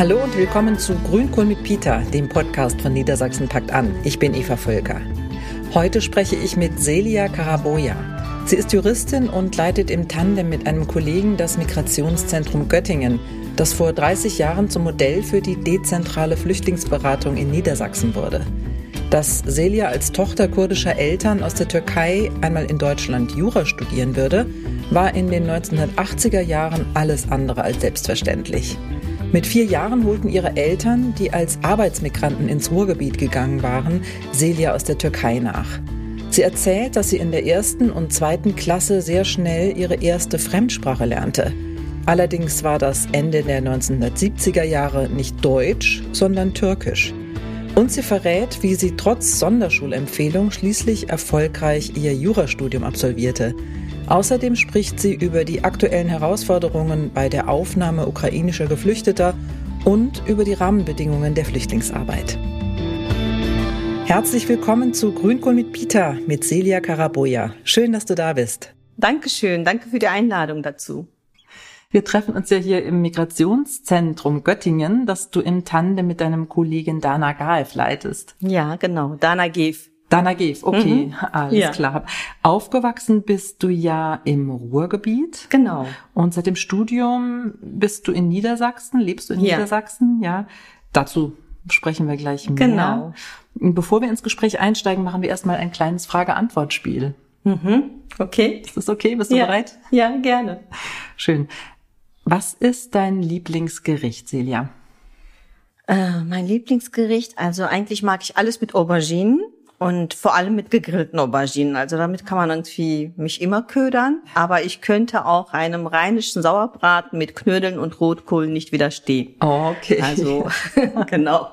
Hallo und willkommen zu Grünkohl mit Peter, dem Podcast von Niedersachsen packt an. Ich bin Eva Völker. Heute spreche ich mit Celia Karaboja. Sie ist Juristin und leitet im Tandem mit einem Kollegen das Migrationszentrum Göttingen, das vor 30 Jahren zum Modell für die dezentrale Flüchtlingsberatung in Niedersachsen wurde. Dass Celia als Tochter kurdischer Eltern aus der Türkei einmal in Deutschland Jura studieren würde, war in den 1980er Jahren alles andere als selbstverständlich. Mit vier Jahren holten ihre Eltern, die als Arbeitsmigranten ins Ruhrgebiet gegangen waren, Celia aus der Türkei nach. Sie erzählt, dass sie in der ersten und zweiten Klasse sehr schnell ihre erste Fremdsprache lernte. Allerdings war das Ende der 1970er Jahre nicht Deutsch, sondern Türkisch. Und sie verrät, wie sie trotz Sonderschulempfehlung schließlich erfolgreich ihr Jurastudium absolvierte. Außerdem spricht sie über die aktuellen Herausforderungen bei der Aufnahme ukrainischer Geflüchteter und über die Rahmenbedingungen der Flüchtlingsarbeit. Herzlich willkommen zu Grünkohl mit Peter mit Celia Karaboja. Schön, dass du da bist. Dankeschön, danke für die Einladung dazu. Wir treffen uns ja hier im Migrationszentrum Göttingen, das du im Tandem mit deinem Kollegen Dana Gaev leitest. Ja, genau, Dana Gaev. Dana Geef, okay, mhm. alles ja. klar. Aufgewachsen bist du ja im Ruhrgebiet. Genau. Und seit dem Studium bist du in Niedersachsen, lebst du in ja. Niedersachsen, ja. Dazu sprechen wir gleich mehr. Genau. Bevor wir ins Gespräch einsteigen, machen wir erstmal ein kleines Frage-Antwort-Spiel. Mhm. Okay. Ist das okay? Bist du ja. bereit? Ja, gerne. Schön. Was ist dein Lieblingsgericht, Celia? Äh, mein Lieblingsgericht, also eigentlich mag ich alles mit Auberginen. Und vor allem mit gegrillten Auberginen. Also damit kann man irgendwie mich immer ködern. Aber ich könnte auch einem rheinischen Sauerbraten mit Knödeln und Rotkohl nicht widerstehen. Oh, okay. Also, genau.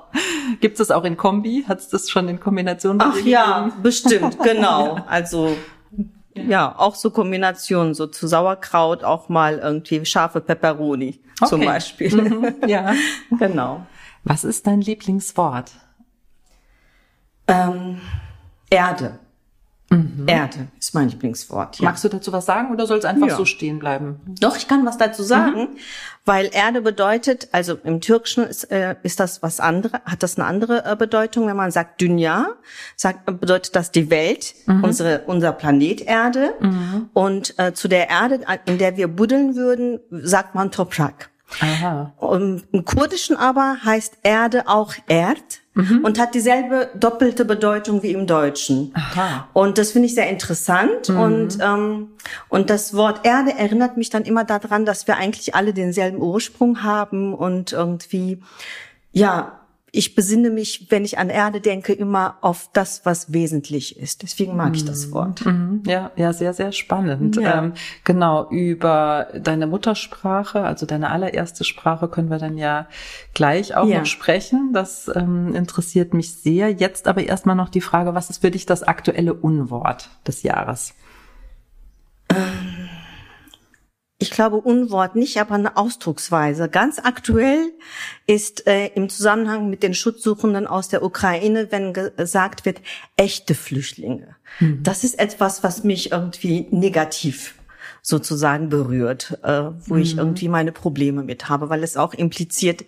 Gibt es auch in Kombi? Hat es das schon in Kombination? Ach ja, bestimmt, genau. Also, ja, auch so Kombinationen, so zu Sauerkraut auch mal irgendwie scharfe Peperoni okay. zum Beispiel. Mhm, ja, genau. Was ist dein Lieblingswort? Ähm, Erde. Mhm. Erde ist mein Lieblingswort. Ja. Magst du dazu was sagen oder soll es einfach ja. so stehen bleiben? Doch, ich kann was dazu sagen, mhm. weil Erde bedeutet, also im Türkischen ist, äh, ist das was andere, hat das eine andere äh, Bedeutung. Wenn man sagt Dünya, sagt, bedeutet das die Welt, mhm. unsere, unser Planet Erde. Mhm. Und äh, zu der Erde, in der wir buddeln würden, sagt man Toprak. Aha. Und Im Kurdischen aber heißt Erde auch Erd mhm. und hat dieselbe doppelte Bedeutung wie im Deutschen. Aha. Und das finde ich sehr interessant. Mhm. Und, ähm, und das Wort Erde erinnert mich dann immer daran, dass wir eigentlich alle denselben Ursprung haben und irgendwie, ja, ich besinne mich, wenn ich an Erde denke, immer auf das, was wesentlich ist. Deswegen mag ich das mhm. Wort. Mhm. Ja, ja, sehr, sehr spannend. Ja. Ähm, genau, über deine Muttersprache, also deine allererste Sprache, können wir dann ja gleich auch ja. noch sprechen. Das ähm, interessiert mich sehr. Jetzt aber erstmal noch die Frage, was ist für dich das aktuelle Unwort des Jahres? Ähm ich glaube Unwort nicht, aber eine Ausdrucksweise. Ganz aktuell ist äh, im Zusammenhang mit den Schutzsuchenden aus der Ukraine, wenn gesagt wird, echte Flüchtlinge. Mhm. Das ist etwas, was mich irgendwie negativ sozusagen berührt, äh, wo mhm. ich irgendwie meine Probleme mit habe, weil es auch impliziert,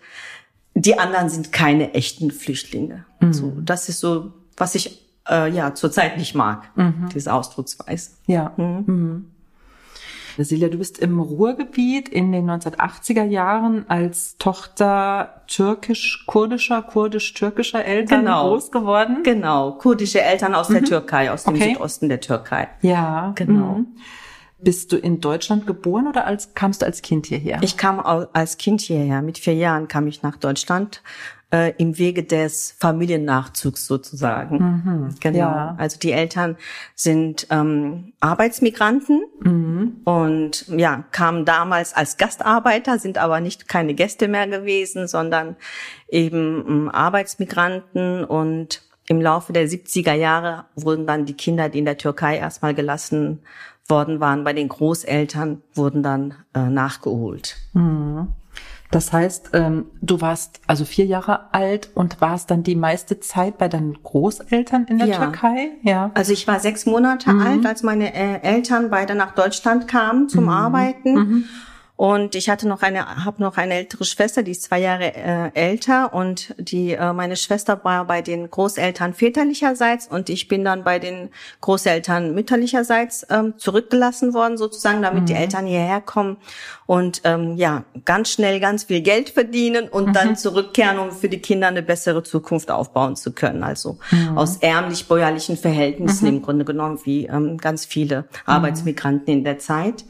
die anderen sind keine echten Flüchtlinge. Mhm. So, das ist so, was ich äh, ja zurzeit nicht mag, mhm. diese Ausdrucksweise. Ja. Silja, du bist im Ruhrgebiet in den 1980er Jahren als Tochter türkisch-kurdischer, kurdisch-türkischer Eltern genau. groß geworden. Genau, kurdische Eltern aus mhm. der Türkei, aus dem okay. Südosten der Türkei. Ja, genau. Mhm. Bist du in Deutschland geboren oder als, kamst du als Kind hierher? Ich kam als Kind hierher. Mit vier Jahren kam ich nach Deutschland äh, im Wege des Familiennachzugs sozusagen. Mhm, genau. Ja. Also die Eltern sind ähm, Arbeitsmigranten mhm. und ja kamen damals als Gastarbeiter, sind aber nicht keine Gäste mehr gewesen, sondern eben ähm, Arbeitsmigranten und im Laufe der 70er Jahre wurden dann die Kinder, die in der Türkei erstmal gelassen worden waren, bei den Großeltern, wurden dann äh, nachgeholt. Mhm. Das heißt, ähm, du warst also vier Jahre alt und warst dann die meiste Zeit bei deinen Großeltern in der ja. Türkei? Ja. Also ich war sechs Monate mhm. alt, als meine äh, Eltern beide nach Deutschland kamen zum mhm. Arbeiten. Mhm. Und ich hatte noch eine, habe noch eine ältere Schwester, die ist zwei Jahre äh, älter und die äh, meine Schwester war bei den Großeltern väterlicherseits und ich bin dann bei den Großeltern mütterlicherseits ähm, zurückgelassen worden sozusagen, damit mhm. die Eltern hierher kommen und ähm, ja ganz schnell ganz viel Geld verdienen und mhm. dann zurückkehren, um für die Kinder eine bessere Zukunft aufbauen zu können. Also mhm. aus ärmlich bäuerlichen Verhältnissen mhm. im Grunde genommen wie ähm, ganz viele mhm. Arbeitsmigranten in der Zeit.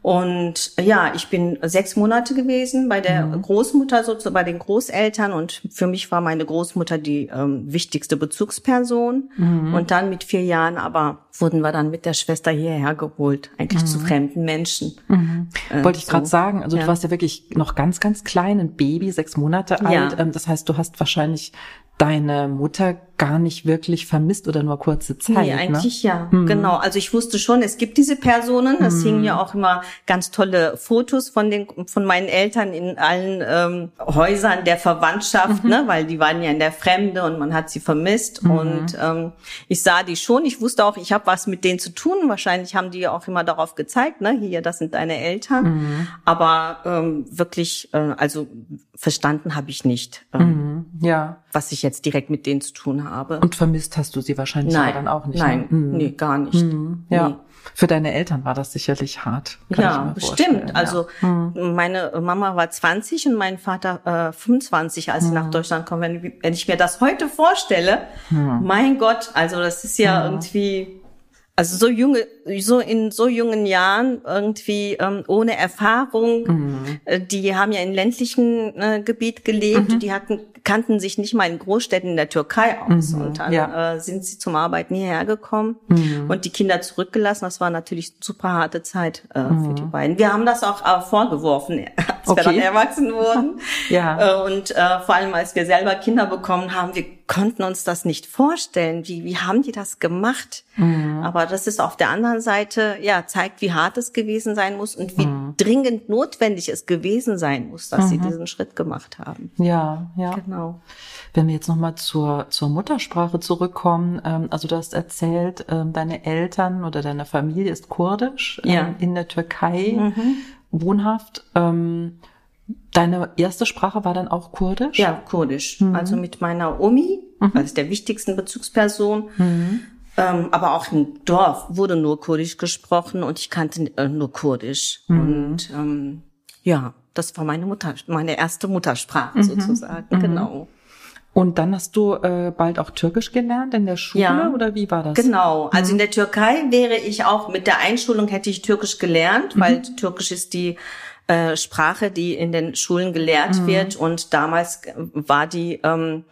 Und ja, ich bin sechs Monate gewesen bei der mhm. Großmutter, sozusagen bei den Großeltern. Und für mich war meine Großmutter die ähm, wichtigste Bezugsperson. Mhm. Und dann mit vier Jahren aber wurden wir dann mit der Schwester hierher geholt, eigentlich mhm. zu fremden Menschen. Mhm. Äh, Wollte ich so. gerade sagen, also ja. du warst ja wirklich noch ganz, ganz klein, ein Baby, sechs Monate alt. Ja. Ähm, das heißt, du hast wahrscheinlich deine Mutter gar nicht wirklich vermisst oder nur kurze Zeit. Nee, ne? eigentlich ne? ja, hm. genau. Also ich wusste schon, es gibt diese Personen. Es hm. hingen ja auch immer ganz tolle Fotos von den von meinen Eltern in allen ähm, Häusern der Verwandtschaft, mhm. ne, weil die waren ja in der Fremde und man hat sie vermisst. Mhm. Und ähm, ich sah die schon. Ich wusste auch, ich habe was mit denen zu tun. Wahrscheinlich haben die auch immer darauf gezeigt, ne, hier, das sind deine Eltern. Mhm. Aber ähm, wirklich, äh, also verstanden habe ich nicht. Ähm, mhm. ja. Was ich jetzt direkt mit denen zu tun habe. Und vermisst hast du sie wahrscheinlich nein, dann auch nicht. Ne? Nein, mhm. nee, gar nicht. Mhm. Ja. Nee. Für deine Eltern war das sicherlich hart. ja, stimmt. Also ja. Mhm. meine Mama war 20 und mein Vater äh, 25, als sie nach mhm. Deutschland kommen. Wenn, wenn, ich mir das heute vorstelle, mhm. mein Gott, also das ist ja irgendwie also so junge, so in so jungen Jahren irgendwie ähm, ohne Erfahrung, mhm. äh, die haben ja in ländlichen äh, Gebiet gelebt, mhm. die hatten kannten sich nicht mal in Großstädten in der Türkei aus mhm. und dann ja. äh, sind sie zum Arbeiten hierher gekommen mhm. und die Kinder zurückgelassen. Das war natürlich super harte Zeit äh, für die mhm. beiden. Wir haben das auch äh, vorgeworfen, als okay. wir dann erwachsen wurden. ja. Äh, und äh, vor allem als wir selber Kinder bekommen haben, wir konnten uns das nicht vorstellen. Wie, wie haben die das gemacht? Mhm. Aber das ist auf der anderen Seite, ja, zeigt, wie hart es gewesen sein muss und wie mhm. dringend notwendig es gewesen sein muss, dass mhm. sie diesen Schritt gemacht haben. Ja, ja. Genau. Wenn wir jetzt nochmal zur, zur Muttersprache zurückkommen, ähm, also du hast erzählt, ähm, deine Eltern oder deine Familie ist kurdisch ähm, ja. in der Türkei mhm. wohnhaft. Ähm, Deine erste Sprache war dann auch Kurdisch? Ja, Kurdisch. Mhm. Also mit meiner Omi, mhm. also der wichtigsten Bezugsperson. Mhm. Ähm, aber auch im Dorf wurde nur Kurdisch gesprochen und ich kannte äh, nur Kurdisch. Mhm. Und ähm, ja, das war meine Mutter, meine erste Muttersprache mhm. sozusagen, mhm. genau. Und dann hast du äh, bald auch Türkisch gelernt in der Schule ja, oder wie war das? Genau, also in der Türkei wäre ich auch mit der Einschulung hätte ich Türkisch gelernt, weil Türkisch ist die äh, Sprache, die in den Schulen gelehrt mhm. wird. Und damals war die ähm,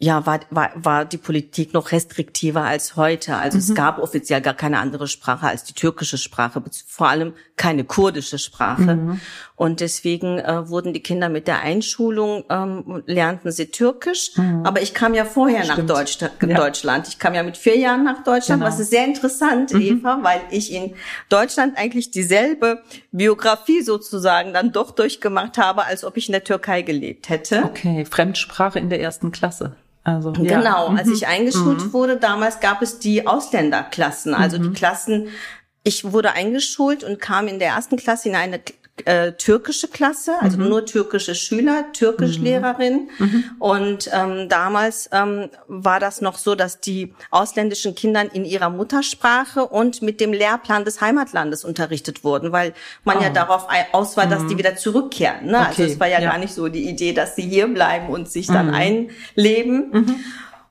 ja, war, war, war die Politik noch restriktiver als heute. Also mhm. es gab offiziell gar keine andere Sprache als die türkische Sprache, vor allem keine kurdische Sprache. Mhm. Und deswegen äh, wurden die Kinder mit der Einschulung, ähm, lernten sie Türkisch. Mhm. Aber ich kam ja vorher nach Deutsch, ja. Deutschland. Ich kam ja mit vier Jahren nach Deutschland, genau. was ist sehr interessant, mhm. Eva, weil ich in Deutschland eigentlich dieselbe Biografie sozusagen dann doch durchgemacht habe, als ob ich in der Türkei gelebt hätte. Okay, Fremdsprache in der ersten Klasse. Also, ja. Genau, als ich mhm. eingeschult mhm. wurde, damals gab es die Ausländerklassen, also mhm. die Klassen, ich wurde eingeschult und kam in der ersten Klasse in eine äh, türkische Klasse, also mhm. nur türkische Schüler, Türkischlehrerin. Mhm. mhm. Und ähm, damals ähm, war das noch so, dass die ausländischen Kinder in ihrer Muttersprache und mit dem Lehrplan des Heimatlandes unterrichtet wurden, weil man oh. ja darauf aus war, dass mhm. die wieder zurückkehren. Ne? Also okay. Also es war ja, ja, gar nicht so die Idee, dass sie hier bleiben und sich dann mhm. einleben. Mhm.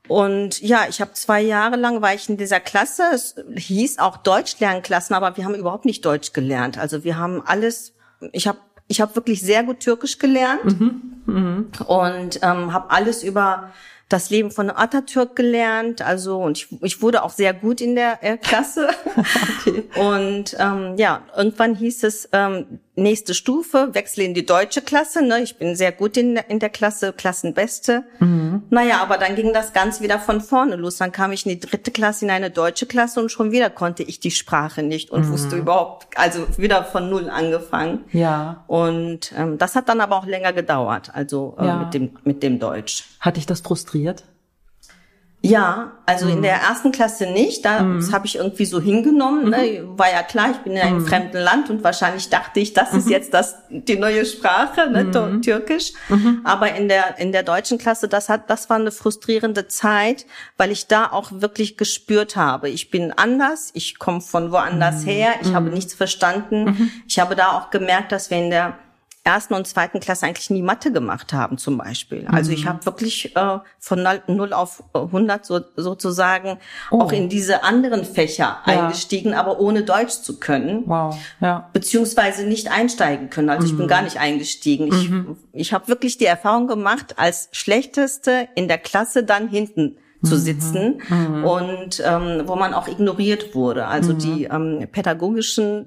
Und ja, ich habe zwei Jahre lang war ich in dieser Klasse. Es hieß auch Deutschlernklassen, aber wir haben überhaupt nicht Deutsch gelernt. Also wir haben alles ich habe ich hab wirklich sehr gut Türkisch gelernt mhm. Mhm. und ähm, habe alles über das Leben von Atatürk gelernt. Also und ich, ich wurde auch sehr gut in der äh, Klasse. okay. Und ähm, ja, irgendwann hieß es ähm, nächste Stufe, wechsle in die deutsche Klasse. Ne? Ich bin sehr gut in, in der Klasse, Klassenbeste. Mhm. Naja, aber dann ging das ganz wieder von vorne los. Dann kam ich in die dritte Klasse, in eine deutsche Klasse und schon wieder konnte ich die Sprache nicht und mhm. wusste überhaupt, also wieder von null angefangen. Ja. Und ähm, das hat dann aber auch länger gedauert, also äh, ja. mit dem mit dem Deutsch. Hat dich das frustriert? Ja, also mhm. in der ersten Klasse nicht. Da mhm. Das habe ich irgendwie so hingenommen. Ne? Mhm. War ja klar, ich bin in einem mhm. fremden Land und wahrscheinlich dachte ich, das ist mhm. jetzt das die neue Sprache, ne? Türkisch. Aber in der in der deutschen Klasse, das hat das war eine frustrierende Zeit, weil ich da auch wirklich gespürt habe, ich bin anders, ich komme von woanders her, ich habe nichts verstanden. Ich habe da auch gemerkt, dass wir in der ersten und zweiten Klasse eigentlich nie Mathe gemacht haben zum Beispiel. Also ich mhm. habe wirklich äh, von 0 auf 100 so, sozusagen oh. auch in diese anderen Fächer ja. eingestiegen, aber ohne Deutsch zu können. Wow. Ja. Beziehungsweise nicht einsteigen können. Also mhm. ich bin mhm. gar nicht eingestiegen. Ich, mhm. ich habe wirklich die Erfahrung gemacht, als schlechteste in der Klasse dann hinten zu mhm. sitzen mhm. und ähm, wo man auch ignoriert wurde. Also mhm. die ähm, pädagogischen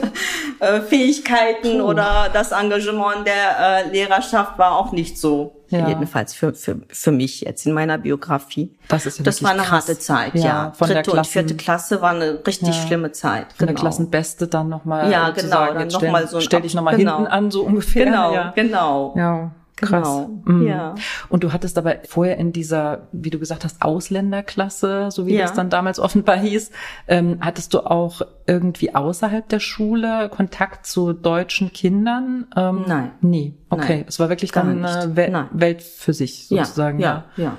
äh, Fähigkeiten Puh. oder das Engagement der äh, Lehrerschaft war auch nicht so. Ja. Jedenfalls für, für, für mich jetzt in meiner Biografie. Das ist ja Das war eine krass. harte Zeit, ja. ja. Von Dritte der Klassen, und vierte Klasse war eine richtig ja. schlimme Zeit. Von genau. der Klassenbeste dann nochmal. Ja, genau. Sagen, dann noch mal so stell dich nochmal genau. hinten an, so ungefähr. Genau, genau. Ja. Krass. Genau. Mhm. Ja. Und du hattest aber vorher in dieser, wie du gesagt hast, Ausländerklasse, so wie ja. das dann damals offenbar hieß, ähm, hattest du auch irgendwie außerhalb der Schule Kontakt zu deutschen Kindern? Ähm, Nein. Nee. Okay. Nein. Es war wirklich dann eine Wel Welt für sich sozusagen. Ja, ja. ja.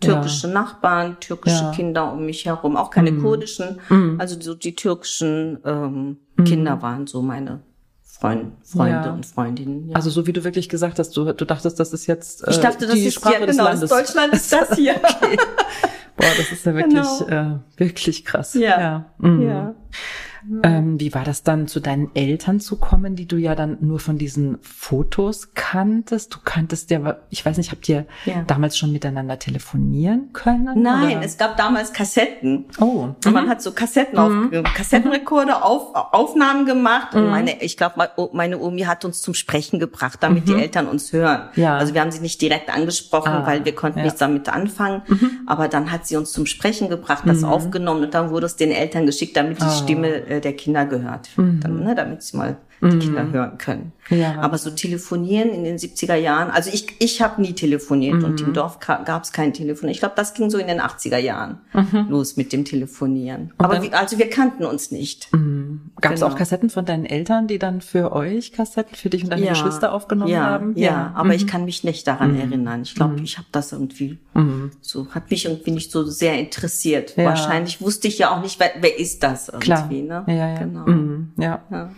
Türkische ja. Nachbarn, türkische ja. Kinder um mich herum, auch keine mhm. kurdischen. Mhm. Also so die türkischen ähm, mhm. Kinder waren so meine Freund, Freunde ja. und Freundinnen. Ja. Also so wie du wirklich gesagt hast, du, du dachtest, das ist jetzt äh, ich dachte, das die ist Sprache ja, des genau, Landes. Deutschland ist das hier. okay. Boah, das ist ja wirklich, genau. äh, wirklich krass. Ja. Ja. Mhm. ja. Ähm, wie war das dann, zu deinen Eltern zu kommen, die du ja dann nur von diesen Fotos kanntest? Du kanntest ja, ich weiß nicht, habt ihr ja. damals schon miteinander telefonieren können? Nein, oder? es gab damals Kassetten. Oh. Und man hat so Kassetten auf, mhm. Kassettenrekorder auf, Aufnahmen gemacht. Und mhm. meine, ich glaube, meine Omi hat uns zum Sprechen gebracht, damit mhm. die Eltern uns hören. Ja. Also wir haben sie nicht direkt angesprochen, ah, weil wir konnten ja. nichts damit anfangen. Mhm. Aber dann hat sie uns zum Sprechen gebracht, das mhm. aufgenommen und dann wurde es den Eltern geschickt, damit die oh. Stimme äh, der Kinder gehört, mhm. dann, ne, damit sie mal die mhm. Kinder hören können. Ja. Aber so telefonieren in den 70er Jahren, also ich, ich habe nie telefoniert mhm. und im Dorf gab es kein Telefon. Ich glaube, das ging so in den 80er Jahren mhm. los mit dem Telefonieren. Und Aber wir, also wir kannten uns nicht. Mhm. Gab es genau. auch Kassetten von deinen Eltern, die dann für euch Kassetten, für dich und deine ja. Geschwister aufgenommen ja. haben? Ja, ja. aber ich kann mich nicht daran erinnern. Ich glaube, ich habe das irgendwie so, hat mich irgendwie nicht so sehr interessiert. Wahrscheinlich wusste ich ja auch nicht, wer, wer ist das irgendwie. Klar. Ne? Ja, ja. Genau. ja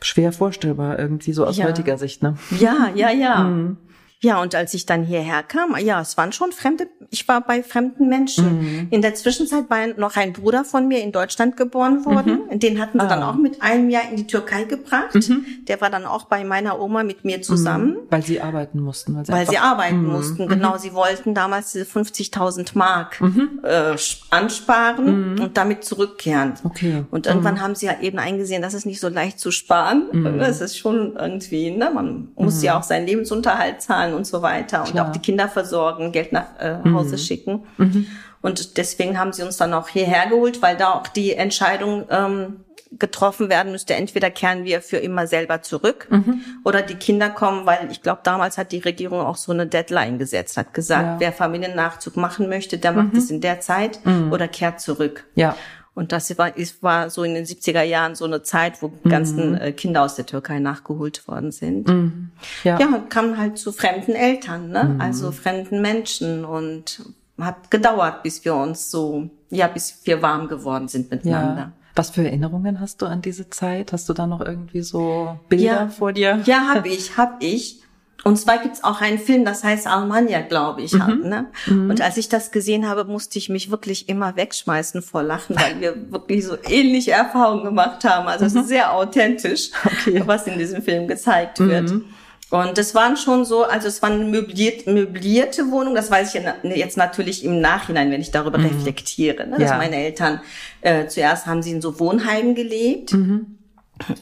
schwer vorstellbar irgendwie so aus ja. heutiger Sicht, ne? Ja, ja, ja. Mhm. Ja, und als ich dann hierher kam, ja, es waren schon fremde, ich war bei fremden Menschen. Mhm. In der Zwischenzeit war noch ein Bruder von mir in Deutschland geboren worden. Mhm. Den hatten sie ah. dann auch mit einem Jahr in die Türkei gebracht. Mhm. Der war dann auch bei meiner Oma mit mir zusammen. Mhm. Weil sie arbeiten mussten. Weil sie, weil sie arbeiten mhm. mussten, mhm. genau. Sie wollten damals diese 50.000 Mark äh, ansparen und damit zurückkehren. Okay. Und irgendwann haben sie ja eben eingesehen, das ist nicht so leicht zu sparen. Das ist schon irgendwie, ne, man muss ja auch seinen Lebensunterhalt zahlen zahlen und so weiter und auch die Kinder versorgen, Geld nach äh, Hause mhm. schicken. Mhm. Und deswegen haben sie uns dann auch hierher geholt, weil da auch die Entscheidung ähm, getroffen werden müsste, entweder kehren wir für immer selber zurück mhm. oder die Kinder kommen, weil ich glaube, damals hat die Regierung auch so eine Deadline gesetzt, hat gesagt, ja. wer Familiennachzug machen möchte, der macht mhm. es in der Zeit mhm. oder kehrt zurück. Ja. Und das war, ist, war so in den 70er Jahren so eine Zeit, wo mhm. ganzen äh, Kinder aus der Türkei nachgeholt worden sind. Mhm. Ja. ja, und kamen halt zu fremden Eltern, ne? Mhm. also fremden Menschen und hat gedauert, bis wir uns so, ja, bis wir warm geworden sind miteinander. Ja. Was für Erinnerungen hast du an diese Zeit? Hast du da noch irgendwie so Bilder ja, vor dir? Ja, habe ich, habe ich. Und zwar gibt's auch einen Film, das heißt Almania, glaube ich. Mhm. ne? Mhm. Und als ich das gesehen habe, musste ich mich wirklich immer wegschmeißen vor Lachen, weil wir wirklich so ähnliche Erfahrungen gemacht haben. Also mhm. es ist sehr authentisch, okay. was in diesem Film gezeigt wird. Mhm. Und es waren schon so, also es waren möbliert, möblierte Wohnungen, das weiß ich jetzt natürlich im Nachhinein, wenn ich darüber mhm. reflektiere. Ne? Dass ja. meine Eltern, äh, zuerst haben sie in so Wohnheimen gelebt, mhm.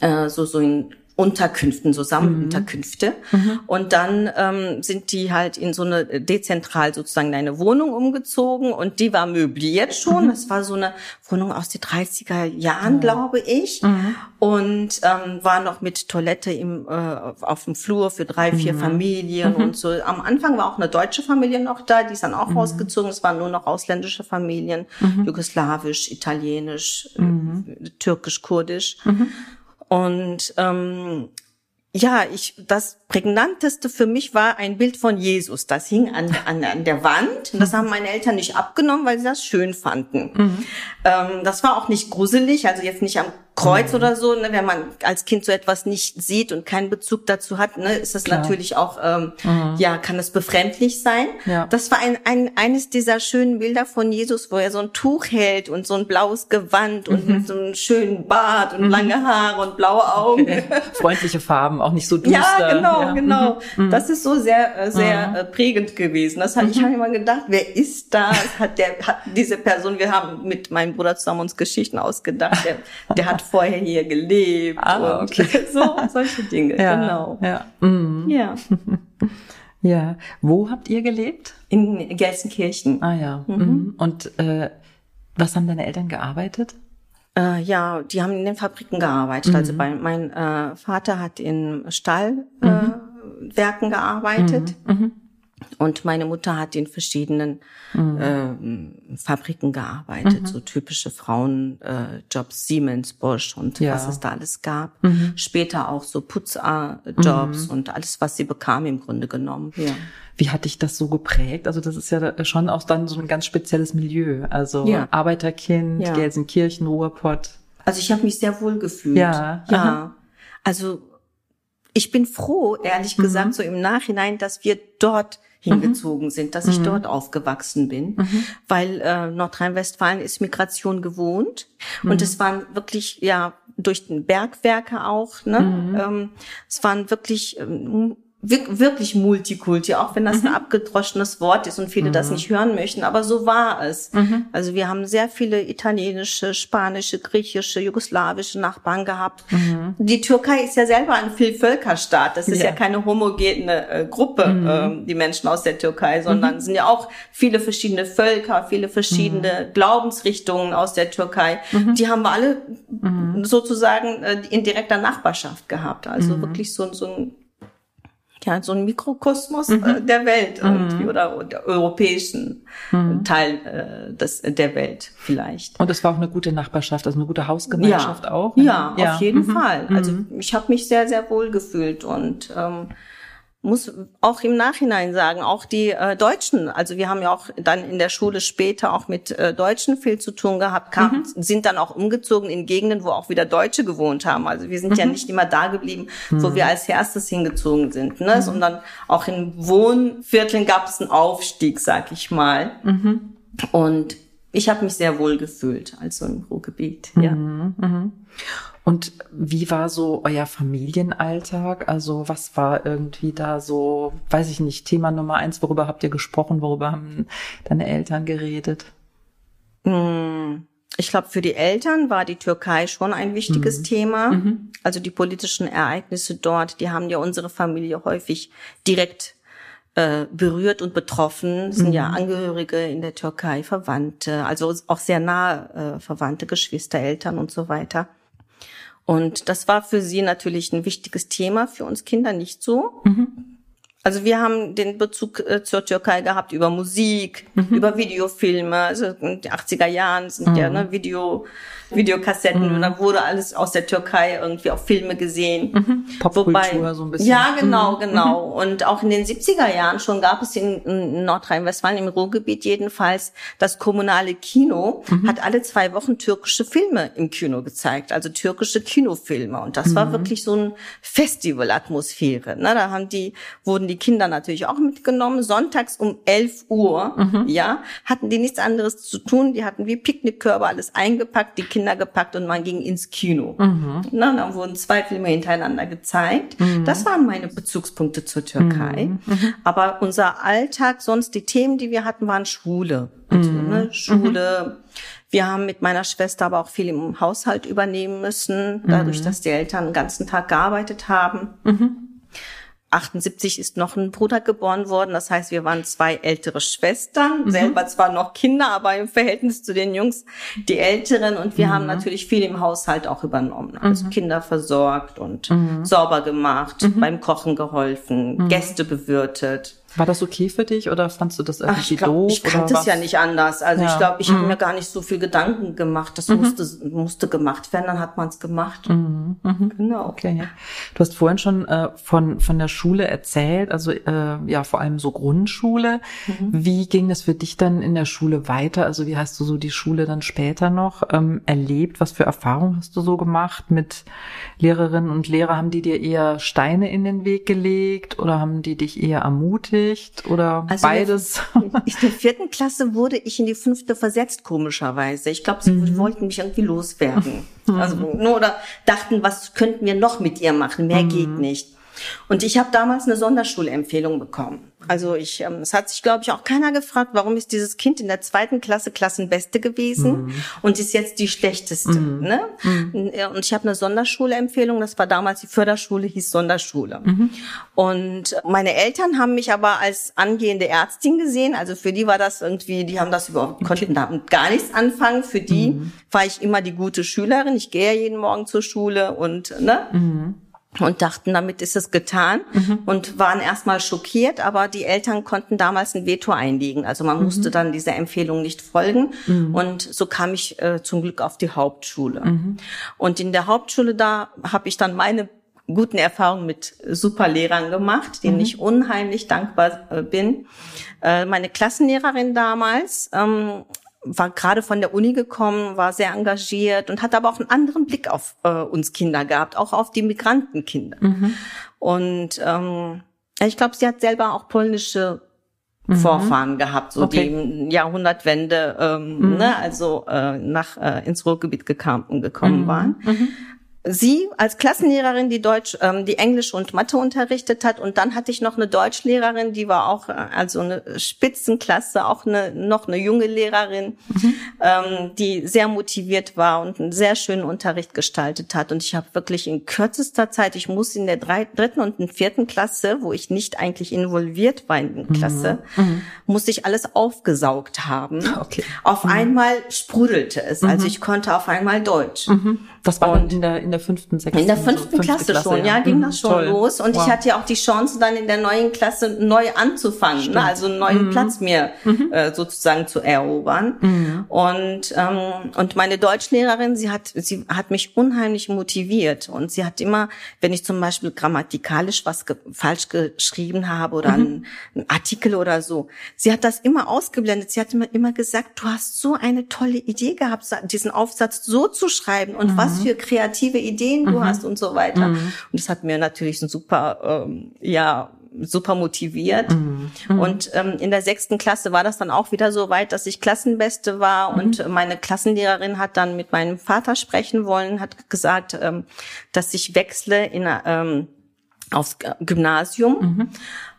äh, so, so in Unterkünften, so Sammelunterkünfte. Mhm. Und dann ähm, sind die halt in so eine dezentral sozusagen in eine Wohnung umgezogen und die war möbliert schon. Mhm. Das war so eine Wohnung aus den 30er Jahren, mhm. glaube ich. Mhm. Und ähm, war noch mit Toilette im, äh, auf dem Flur für drei, vier mhm. Familien mhm. und so. Am Anfang war auch eine deutsche Familie noch da, die ist dann auch rausgezogen. Es waren nur noch ausländische Familien, jugoslawisch, italienisch, äh, türkisch, kurdisch. Und ähm, ja, ich das prägnanteste für mich war ein Bild von Jesus. Das hing an, an, an der Wand. Und das haben meine Eltern nicht abgenommen, weil sie das schön fanden. Mhm. Ähm, das war auch nicht gruselig, also jetzt nicht am Kreuz mhm. oder so. Ne, wenn man als Kind so etwas nicht sieht und keinen Bezug dazu hat, ne, ist das Klar. natürlich auch, ähm, mhm. ja, kann es befremdlich sein. Ja. Das war ein, ein, eines dieser schönen Bilder von Jesus, wo er so ein Tuch hält und so ein blaues Gewand und mit mhm. so einem schönen Bart und mhm. lange Haare und blaue Augen. Okay. Freundliche Farben, auch nicht so düster. Ja, genau, ja. genau. Mhm. Das ist so sehr, äh, sehr äh, prägend gewesen. Das hat, ich habe immer gedacht, wer ist das? Hat der, hat diese Person, wir haben mit meinem Bruder zusammen uns Geschichten ausgedacht, der, der hat vorher hier gelebt ah, und okay. so solche Dinge. Ja, genau. Ja. Mhm. ja. ja. Wo habt ihr gelebt? In Gelsenkirchen. Ah ja. Mhm. mhm. Und äh, was haben deine Eltern gearbeitet? Äh, ja, die haben in den Fabriken gearbeitet. Also mhm. Also bei, mein äh, Vater hat in Stahlwerken äh, gearbeitet. Mhm. Und meine Mutter hat in verschiedenen mhm. äh, Fabriken gearbeitet, mhm. so typische Frauenjobs, äh, Siemens, Bosch und ja. was es da alles gab. Mhm. Später auch so Putzjobs mhm. und alles, was sie bekam im Grunde genommen. Ja. Wie hat dich das so geprägt? Also das ist ja schon auch dann so ein ganz spezielles Milieu. Also ja. Arbeiterkind, ja. Gelsenkirchen, Ruhrpott. Also ich habe mich sehr wohl gefühlt. Ja. Ja. Also ich bin froh, ehrlich mhm. gesagt, so im Nachhinein, dass wir dort hingezogen mhm. sind, dass ich mhm. dort aufgewachsen bin, mhm. weil äh, Nordrhein-Westfalen ist Migration gewohnt und mhm. es waren wirklich ja durch den Bergwerke auch, ne? Mhm. Ähm, es waren wirklich ähm, wirklich Multikulti, auch wenn das mhm. ein abgedroschenes Wort ist und viele mhm. das nicht hören möchten, aber so war es. Mhm. Also wir haben sehr viele italienische, spanische, griechische, jugoslawische Nachbarn gehabt. Mhm. Die Türkei ist ja selber ein Vielvölkerstaat. Das ist ja, ja keine homogene äh, Gruppe, äh, die Menschen aus der Türkei, sondern mhm. sind ja auch viele verschiedene Völker, viele verschiedene. Glaubensrichtungen aus der Türkei. Die haben wir alle sozusagen äh, in direkter Nachbarschaft gehabt. Also wirklich so, so ein ja, so ein Mikrokosmos mhm. äh, der Welt irgendwie mhm. oder der europäischen mhm. Teil äh, des, der Welt vielleicht. Und es war auch eine gute Nachbarschaft, also eine gute Hausgemeinschaft ja. auch? Ja, ja, auf jeden mhm. Fall. Also mhm. ich habe mich sehr, sehr wohl gefühlt und ähm, muss auch im Nachhinein sagen, auch die äh, Deutschen, also wir haben ja auch dann in der Schule später auch mit äh, Deutschen viel zu tun gehabt, kam, mhm. sind dann auch umgezogen in Gegenden, wo auch wieder Deutsche gewohnt haben. Also wir sind mhm. ja nicht immer da geblieben, mhm. wo wir als erstes hingezogen sind, ne? Mhm. sondern auch in Wohnvierteln gab es einen Aufstieg, sag ich mal. Mhm. Und ich habe mich sehr wohl gefühlt, also im Ruhrgebiet. Ja. Und wie war so euer Familienalltag? Also was war irgendwie da so, weiß ich nicht, Thema Nummer eins, worüber habt ihr gesprochen, worüber haben deine Eltern geredet? Hm, ich glaube, für die Eltern war die Türkei schon ein wichtiges mhm. Thema. Mhm. Also die politischen Ereignisse dort, die haben ja unsere Familie häufig direkt äh, berührt und betroffen. Es sind mhm. ja Angehörige in der Türkei, Verwandte, also auch sehr nahe äh, Verwandte, Geschwister, Eltern und so weiter. Und das war für sie natürlich ein wichtiges Thema, für uns Kinder nicht so. Mhm. Also wir haben den Bezug äh, zur Türkei gehabt über Musik, mhm. über Videofilme. Also in den 80er Jahren sind mhm. ja ne, Video Videokassetten mhm. und dann wurde alles aus der Türkei irgendwie auf Filme gesehen. Mhm. Popkultur so ein bisschen. Ja, genau, mhm. genau. Und auch in den 70er Jahren schon gab es in, in Nordrhein-Westfalen, im Ruhrgebiet jedenfalls, das kommunale Kino mhm. hat alle zwei Wochen türkische Filme im Kino gezeigt, also türkische Kinofilme. Und das war mhm. wirklich so ein Festivalatmosphäre. Ne? Da haben die, wurden die Kinder natürlich auch mitgenommen. Sonntags um 11 Uhr, mhm. ja, hatten die nichts anderes zu tun. Die hatten wie Picknickkörbe alles eingepackt. Die Kinder gepackt und man ging ins Kino. Mhm. Na, dann wurden zwei Filme hintereinander gezeigt. Mhm. Das waren meine Bezugspunkte zur Türkei. Mhm. mhm. Aber unser Alltag, sonst die Themen, die wir hatten, waren Schule. Also, mhm. ne, Schule, Wir haben mit meiner Schwester aber auch viel im Haushalt übernehmen müssen, dadurch, mhm. dass die Eltern den ganzen Tag gearbeitet haben. Mhm. 78 ist noch ein Bruder geboren worden. Das heißt, wir waren zwei ältere Schwestern, mhm. selber zwar noch Kinder, aber im Verhältnis zu den Jungs die Älteren. Und wir mhm. haben natürlich viel im Haushalt auch übernommen. Also mhm. Kinder versorgt und mhm. sauber gemacht, mhm. beim Kochen geholfen, mhm. Gäste bewirtet. War das okay für dich oder fandst du das irgendwie Ach, ich glaub, doof? Ich kannte es ja nicht anders. Also ja. ich glaube, ich mhm. habe mir gar nicht so viel Gedanken gemacht. Das mhm. musste, musste gemacht werden, dann hat man es gemacht. Mhm. Mhm. Genau. Okay. Du hast vorhin schon äh, von, von der Schule erzählt, also äh, ja vor allem so Grundschule. Mhm. Wie ging das für dich dann in der Schule weiter? Also wie hast du so die Schule dann später noch ähm, erlebt? Was für Erfahrungen hast du so gemacht mit Lehrerinnen und Lehrer? Haben die dir eher Steine in den Weg gelegt oder haben die dich eher ermutigt? Unterricht oder also beides? In der vierten Klasse wurde ich in die fünfte versetzt, komischerweise. Ich glaube, sie mhm. wollten mich irgendwie loswerden. Mhm. Also nur oder dachten, was könnten wir noch mit ihr machen? Mehr mhm. geht nicht. Und ich habe damals eine Sonderschulempfehlung bekommen. Also ich, ähm, es hat sich, glaube ich, auch keiner gefragt, warum ist dieses Kind in der zweiten Klasse Klassenbeste gewesen mhm. und ist jetzt die schlechteste. Mhm. Ne? Mhm. Und ich habe eine Sonderschulempfehlung, das war damals die Förderschule, hieß Sonderschule. Mhm. Und meine Eltern haben mich aber als angehende Ärztin gesehen. Also für die war das irgendwie, die haben das überhaupt, konnten damit gar nichts anfangen. Für die mhm. war ich immer die gute Schülerin. Ich gehe ja jeden Morgen zur Schule und ne mhm und dachten, damit ist es getan mhm. und waren erstmal schockiert, aber die Eltern konnten damals ein Veto einlegen. Also man mhm. musste dann dieser Empfehlung nicht folgen mhm. und so kam ich äh, zum Glück auf die Hauptschule. Mhm. Und in der Hauptschule da habe ich dann meine guten Erfahrungen mit Superlehrern gemacht, denen mhm. ich unheimlich dankbar äh, bin. Äh, meine Klassenlehrerin damals ähm, war gerade von der Uni gekommen, war sehr engagiert und hat aber auch einen anderen Blick auf äh, uns Kinder gehabt, auch auf die Migrantenkinder. Mhm. Und ähm, ich glaube, sie hat selber auch polnische mhm. Vorfahren gehabt, so okay. die Jahrhundertwende, ähm, mhm. ne, also äh, nach äh, ins Ruhrgebiet gekam, gekommen mhm. waren. Mhm sie als Klassenlehrerin, die Deutsch, ähm, die Englisch und Mathe unterrichtet hat. Und dann hatte ich noch eine Deutschlehrerin, die war auch äh, also eine Spitzenklasse, auch eine noch eine junge Lehrerin, mhm. ähm, die sehr motiviert war und einen sehr schönen Unterricht gestaltet hat. Und ich habe wirklich in kürzester Zeit, ich muss in der drei, dritten und vierten Klasse, wo ich nicht eigentlich involviert war in der mhm. Klasse, mhm. musste ich alles aufgesaugt haben. Okay. Auf mhm. einmal sprudelte es. Also mhm. ich konnte auf einmal Deutsch. Mhm. Das war und in der in der fünften, sechsten. In der fünften so, Klasse, Klasse, schon, ja, ja ging mhm, das schon toll. los. Und wow. ich hatte ja auch die Chance, dann in der neuen Klasse neu anzufangen, ne? also einen neuen mhm. Platz mir mhm. äh, sozusagen zu erobern. Mhm. Und ähm, und meine Deutschlehrerin, sie hat sie hat mich unheimlich motiviert und sie hat immer, wenn ich zum Beispiel grammatikalisch was ge falsch geschrieben habe oder mhm. einen Artikel oder so, sie hat das immer ausgeblendet. Sie hat immer immer gesagt, du hast so eine tolle Idee gehabt, diesen Aufsatz so zu schreiben und was was für kreative Ideen du mhm. hast und so weiter. Mhm. Und das hat mir natürlich ein super, ähm, ja, super motiviert. Mhm. mhm. Und ähm, in der sechsten Klasse war das dann auch wieder so weit, dass ich Klassenbeste war. Mhm. Und meine Klassenlehrerin hat dann mit meinem Vater sprechen wollen, hat gesagt, ähm, dass ich wechsle in, ähm, aufs Gymnasium. Mhm.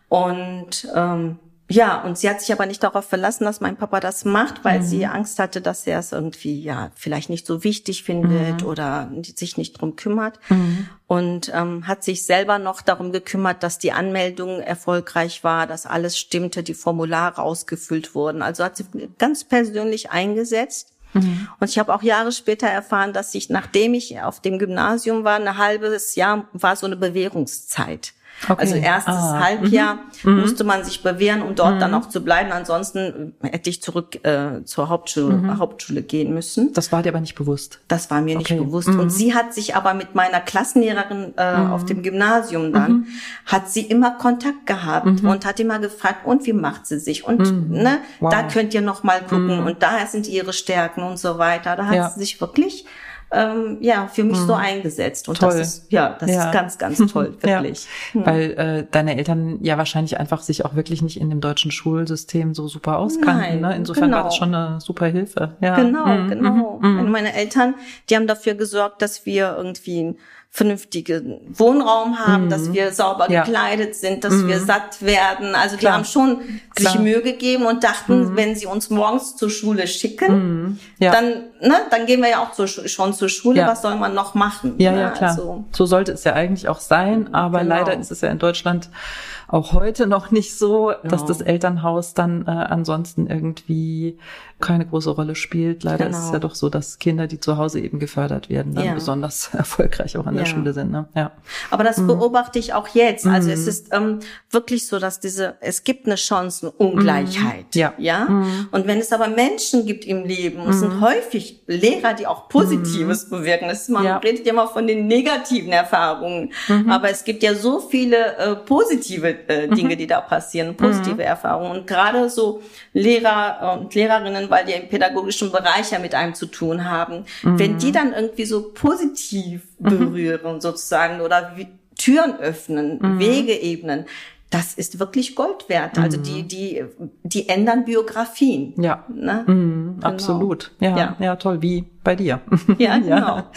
Und ähm, ja, und sie hat sich aber nicht darauf verlassen, dass mein Papa das macht, weil mhm. sie Angst hatte, dass er es irgendwie ja vielleicht nicht so wichtig findet mhm. oder sich nicht drum kümmert. Mhm. Und ähm, hat sich selber noch darum gekümmert, dass die Anmeldung erfolgreich war, dass alles stimmte, die Formulare ausgefüllt wurden. Also hat sie ganz persönlich eingesetzt. Mhm. Und ich habe auch Jahre später erfahren, dass ich, nachdem ich auf dem Gymnasium war, ein halbes Jahr war so eine Bewährungszeit. Okay. Also erstes ah. Halbjahr mhm. musste man sich bewähren, um dort mhm. dann auch zu bleiben. Ansonsten hätte ich zurück äh, zur Hauptschule, mhm. Hauptschule gehen müssen. Das war dir aber nicht bewusst. Das war mir okay. nicht bewusst. Und mhm. sie hat sich aber mit meiner Klassenlehrerin äh, mhm. auf dem Gymnasium dann, mhm. hat sie immer Kontakt gehabt und hat immer gefragt, und wie macht sie sich? Und ne, wow. da könnt ihr noch mal gucken. Und daher sind ihre Stärken und so weiter. Da hat ja. sie sich wirklich ähm, ja für mich mhm. so eingesetzt und toll. das ist ja das ja. ist ganz ganz toll wirklich ja. mhm. weil äh, deine Eltern ja wahrscheinlich einfach sich auch wirklich nicht in dem deutschen Schulsystem so super auskannten Nein, ne? insofern genau. war das schon eine super Hilfe ja genau mhm. genau mhm. meine Eltern die haben dafür gesorgt dass wir irgendwie vernünftigen Wohnraum haben, Mhm. dass wir sauber Ja. gekleidet sind, dass wir satt werden. Also die Klar. haben schon sich Klar. Mhm. Mühe gegeben und dachten, wenn sie uns morgens zur Schule schicken, Ja. dann, ne, dann gehen wir ja auch zur, schon zur Schule. Ja. Was soll man noch machen? Ja, ne? ja, klar. Also, so sollte es ja eigentlich auch sein, aber Genau. leider ist es ja in Deutschland auch heute noch nicht so, dass Ja. das Elternhaus dann äh, ansonsten irgendwie keine große Rolle spielt. Leider ist es Genau. ja doch so, dass Kinder, die zu Hause eben gefördert werden, dann Ja. besonders erfolgreich auch an der Ja. Schule sind. Ne? Ja. Aber das beobachte ich auch jetzt. Also Mhm. es ist ähm, wirklich so, dass diese, es gibt eine Chancenungleichheit. Mhm. Ja. ja. Und wenn es aber Menschen gibt im Leben, es sind häufig Lehrer, die auch Positives bewirken. Das ist, man Mhm. Ja. Mhm. redet ja immer von den negativen Erfahrungen. Aber es gibt ja so viele äh, positive äh, Dinge, Mhm. die da passieren, positive Erfahrungen. Und gerade so Lehrer und Lehrerinnen, weil die im pädagogischen Bereich ja mit einem zu tun haben, wenn Mhm. die dann irgendwie so positiv berühren sozusagen oder wie Türen öffnen, Mhm. Wege ebnen, das ist wirklich Gold wert. Also die, die, die ändern Biografien. Mhm. Ja. Ne? Mhm, Absolut. Ja, ja, Ja. toll, wie bei dir. Ja, genau. Ja,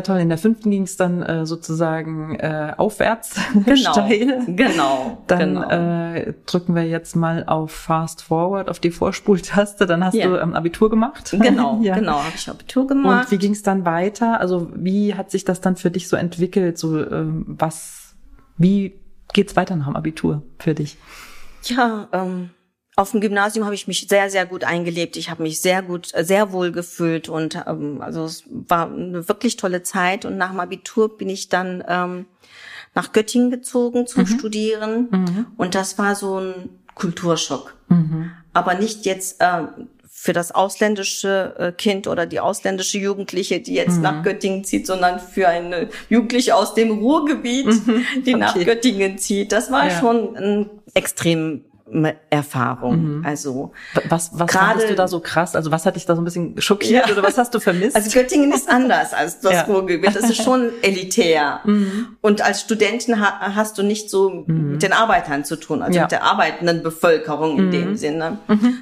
toll. In der fünften ging es dann äh, sozusagen äh, aufwärts Genau. steil. Genau. Dann genau. äh, drücken wir jetzt mal auf Fast Forward, auf die Vorspultaste. Dann hast Ja. du ähm, Abitur gemacht. genau, ja. genau, habe ich Abitur gemacht. Und wie ging es dann weiter? Also wie hat sich das dann für dich so entwickelt? So ähm, was, wie geht's weiter nach dem Abitur für dich? Ja, ähm, auf dem Gymnasium habe ich mich sehr, sehr gut eingelebt. Ich habe mich sehr gut, äh, sehr wohl gefühlt und ähm, also es war eine wirklich tolle Zeit. Und nach dem Abitur bin ich dann ähm, nach Göttingen gezogen zum Studieren und das war so ein Kulturschock. Aber nicht jetzt äh, für das ausländische äh, Kind oder die ausländische Jugendliche, die jetzt nach Göttingen zieht, sondern für eine Jugendliche aus dem Ruhrgebiet, die nach Okay. Göttingen zieht. Das war Ja. schon ein extrem Erfahrung. Also, Was, was fandest du da so krass? Also was hat dich da so ein bisschen schockiert Ja. oder was hast du vermisst? also Göttingen ist anders als das Ja. Mhm. Ruhrgebiet. Das ist schon elitär. Und als Studentin ha hast du nicht so mit den Arbeitern zu tun, also Ja. Mhm. mit der arbeitenden Bevölkerung in dem Sinne,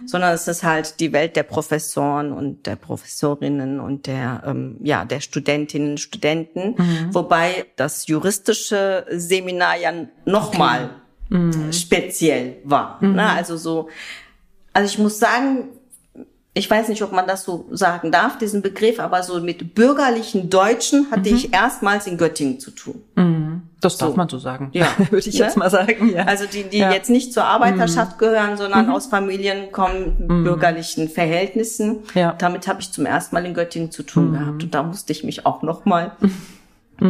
sondern es ist halt die Welt der Professoren und der Professorinnen und der, ähm, ja, der Studentinnen und Studenten. Mhm. Wobei das juristische Seminar ja nochmal Mhm. speziell war. Ne? Also so, also ich muss sagen, ich weiß nicht, ob man das so sagen darf, diesen Begriff, aber so mit bürgerlichen Deutschen hatte ich erstmals in Göttingen zu tun. das darf so. man so sagen. Ja. würde ich Ne? jetzt mal sagen. Ja. Also die, die Ja. jetzt nicht zur Arbeiterschaft gehören, sondern aus Familien kommen mit bürgerlichen Verhältnissen. Ja. Damit habe ich zum ersten Mal in Göttingen zu tun gehabt. Und da musste ich mich auch noch mal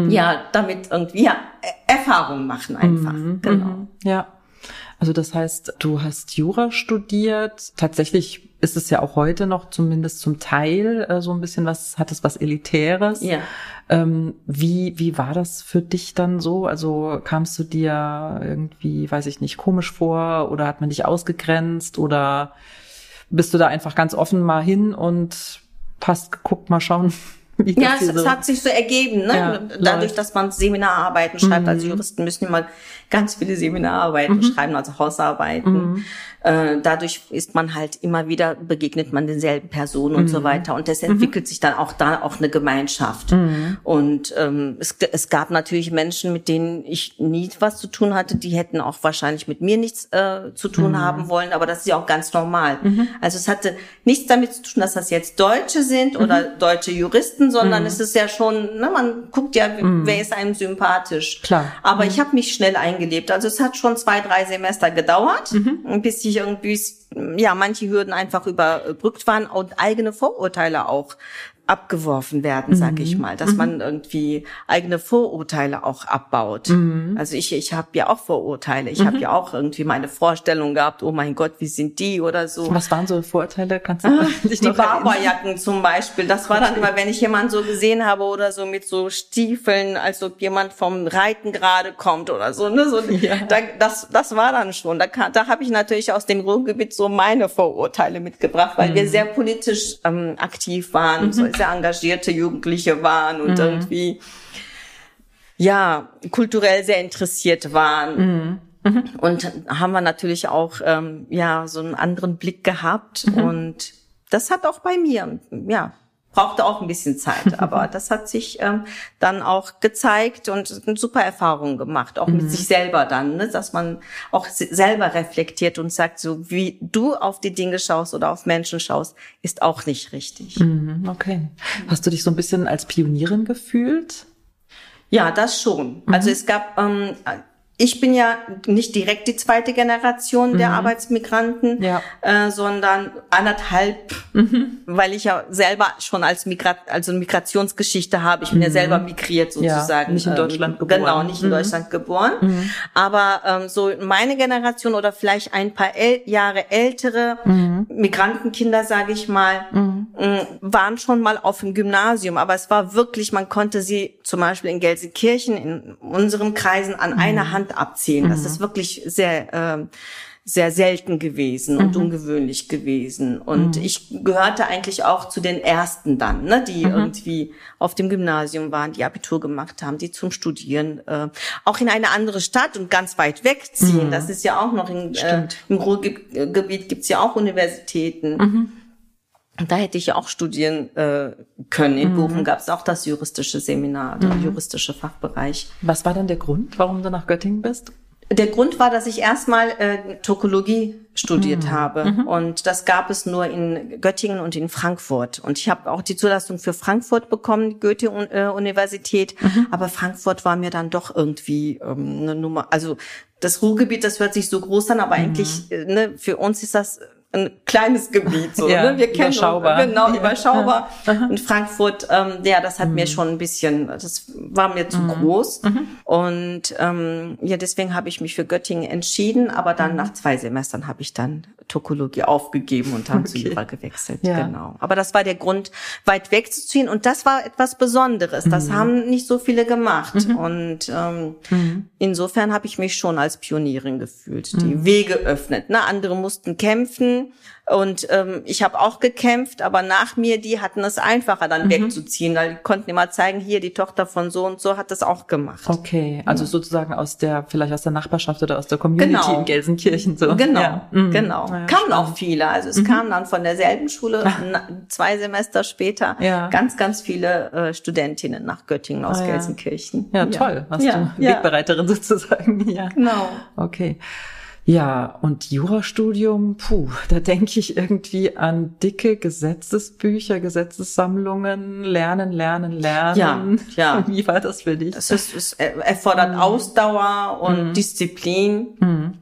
ja, damit irgendwie ja, E- Erfahrung machen einfach. Genau. Ja. Also das heißt, du hast Jura studiert. Tatsächlich ist es ja auch heute noch zumindest zum Teil äh, so ein bisschen was, hat es was Elitäres. Ja. Ähm, wie, wie war das für dich dann so? Also kamst du dir irgendwie, weiß ich nicht, komisch vor oder hat man dich ausgegrenzt oder bist du da einfach ganz offen mal hin und hast geguckt, mal schauen, Ja, es, so hat sich so ergeben, ne? Ja, Dadurch, läuft. Mhm. dass man Seminararbeiten schreibt. Also Juristen müssen immer ganz viele Seminararbeiten schreiben, also Hausarbeiten. Mhm. Äh, dadurch ist man halt immer wieder, begegnet man denselben Personen und Mhm. so weiter. Und es entwickelt sich dann auch da auch eine Gemeinschaft. Mhm. Und ähm, es, es gab natürlich Menschen, mit denen ich nie was zu tun hatte, die hätten auch wahrscheinlich mit mir nichts äh, zu tun Mhm. haben wollen, aber das ist ja auch ganz normal. Also es hatte nichts damit zu tun, dass das jetzt Deutsche sind oder Mhm. deutsche Juristen, sondern es ist ja schon, ne, man guckt ja, wer ist einem sympathisch. Mhm. Klar. Aber ich habe mich schnell eingelebt. Also es hat schon zwei, drei Semester gedauert, Mhm. bis ich irgendwie, ja, manche Hürden einfach überbrückt waren und eigene Vorurteile auch abgeworfen werden, sag ich Mhm. mal, dass man irgendwie eigene Vorurteile auch abbaut. Mhm. Also ich ich habe ja auch Vorurteile. Ich habe ja auch irgendwie meine Vorstellung gehabt, oh mein Gott, wie sind die oder so. Was waren so Vorurteile? Kannst du dich Die noch erinnern? Barberjacken zum Beispiel, das war dann immer, wenn ich jemanden so gesehen habe oder so mit so Stiefeln, als ob jemand vom Reiten gerade kommt oder so. Ne? so Ja. da, das, das war dann schon. Da, kann- da habe ich natürlich aus dem Ruhrgebiet so meine Vorurteile mitgebracht, weil Mhm. wir sehr politisch ähm, aktiv waren, so sehr engagierte Jugendliche waren und Mhm. irgendwie ja kulturell sehr interessiert waren. Mhm. Und haben wir natürlich auch ja so einen anderen Blick gehabt Mhm. und das hat auch bei mir ja brauchte auch ein bisschen Zeit, aber das hat sich ähm, dann auch gezeigt und eine super Erfahrung gemacht, auch mhm. mit sich selber dann, ne? dass man auch selber reflektiert und sagt, so wie du auf die Dinge schaust oder auf Menschen schaust, ist auch nicht richtig. Mhm, okay. Hast du dich so ein bisschen als Pionierin gefühlt? Ja, das schon. Mhm. Also es gab ähm, ich bin ja nicht direkt die zweite Generation der mhm. Arbeitsmigranten, ja. äh, sondern anderthalb, mhm. weil ich ja selber schon als Migrat also Migrationsgeschichte habe. Ich bin mhm. ja selber migriert sozusagen. Ja, nicht in Deutschland ähm, geboren. Genau, nicht in mhm. Deutschland geboren. Mhm. Aber ähm, so meine Generation oder vielleicht ein paar äl Jahre ältere mhm. Migrantenkinder, sage ich mal, äh, waren schon mal auf dem Gymnasium. Aber es war wirklich, man konnte sie zum Beispiel in Gelsenkirchen, in unseren Kreisen an einer Hand abzählen. Mhm. Das ist wirklich sehr, äh, sehr selten gewesen und mhm. ungewöhnlich gewesen. Und mhm. ich gehörte eigentlich auch zu den ersten dann, ne, die mhm. irgendwie auf dem Gymnasium waren, die Abitur gemacht haben, die zum Studieren äh, auch in eine andere Stadt und ganz weit wegziehen. Mhm. Das ist ja auch noch in, äh, im Ruhrgebiet gibt's ja auch Universitäten. Da hätte ich ja auch studieren äh, können. In mhm. Bochum gab es auch das juristische Seminar, der mhm. juristische Fachbereich. Was war dann der Grund, warum du nach Göttingen bist? Der Grund war, dass ich erstmal äh, Tokologie studiert mhm. habe mhm. und das gab es nur in Göttingen und in Frankfurt und ich habe auch die Zulassung für Frankfurt bekommen, Goethe-Universität, äh, mhm. aber Frankfurt war mir dann doch irgendwie ähm, eine Nummer, also das Ruhrgebiet, das hört sich so groß an, aber mhm. eigentlich äh, ne, für uns ist das ein kleines Gebiet so ja, ne? wir kennen überschaubar genau ja. überschaubar ja. und Frankfurt ähm, ja das hat mhm. mir schon ein bisschen das war mir zu mhm. groß mhm. und ähm, ja deswegen habe ich mich für Göttingen entschieden aber dann mhm. nach zwei Semestern habe ich dann Tokologie aufgegeben und dann okay. zu Jura gewechselt genau aber das war der Grund weit wegzuziehen und das war etwas Besonderes das mhm. haben nicht so viele gemacht mhm. und ähm, insofern habe ich mich schon als Pionierin gefühlt die Wege öffnet ne andere mussten kämpfen und ähm, ich habe auch gekämpft, aber nach mir, die hatten es einfacher, dann mhm. wegzuziehen, weil die konnten immer zeigen, hier, die Tochter von so und so hat das auch gemacht. Okay, also ja. sozusagen aus der, vielleicht aus der Nachbarschaft oder aus der Community genau. in Gelsenkirchen. So. Genau, ja. mhm. genau. Ja, kamen auch viele. Also es mhm. kamen dann von derselben Schule, zwei Semester später, ganz, ganz viele äh, Studentinnen nach Göttingen aus ah, Gelsenkirchen. Ja, toll. Hast du Wegbereiterin sozusagen. Ja. Genau. Okay. Ja, und Jurastudium, puh, da denke ich irgendwie an dicke Gesetzesbücher, Gesetzessammlungen, lernen, lernen, lernen. Ja, ja. Wie war das für dich? Das ist, es erfordert mhm. Ausdauer und mhm. Disziplin. Mhm.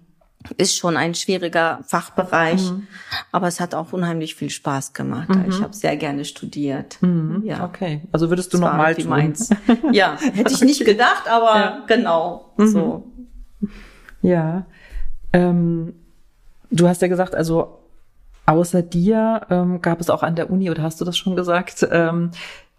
Ist schon ein schwieriger Fachbereich, mhm. aber es hat auch unheimlich viel Spaß gemacht. Mhm. Ich habe sehr gerne studiert. Mhm. Ja. Okay, also würdest du nochmal tun? Meins. ja, hätte ich nicht gedacht, aber ja. genau so. Ja. Ähm, du hast ja gesagt, also außer dir ähm, gab es auch an der Uni, oder hast du das schon gesagt, ähm,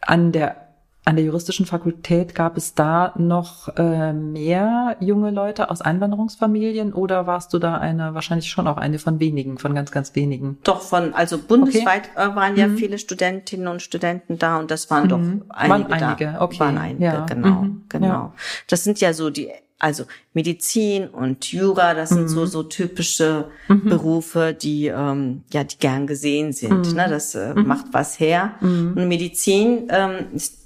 an der an der juristischen Fakultät gab es da noch äh, mehr junge Leute aus Einwanderungsfamilien oder warst du da eine, wahrscheinlich schon auch eine von wenigen, von ganz, ganz wenigen? Doch, von, also bundesweit okay. waren ja mhm. viele Studentinnen und Studenten da und das waren mhm. doch einige. Waren einige, da. okay. Waren einige, ja. genau, mhm. genau. Ja. Das sind ja so die also Medizin und Jura, das sind mhm. so so typische mhm. Berufe, die ähm, ja die gern gesehen sind. Mhm. Ne? Das äh, mhm. macht was her. Mhm. Und Medizin ähm, ist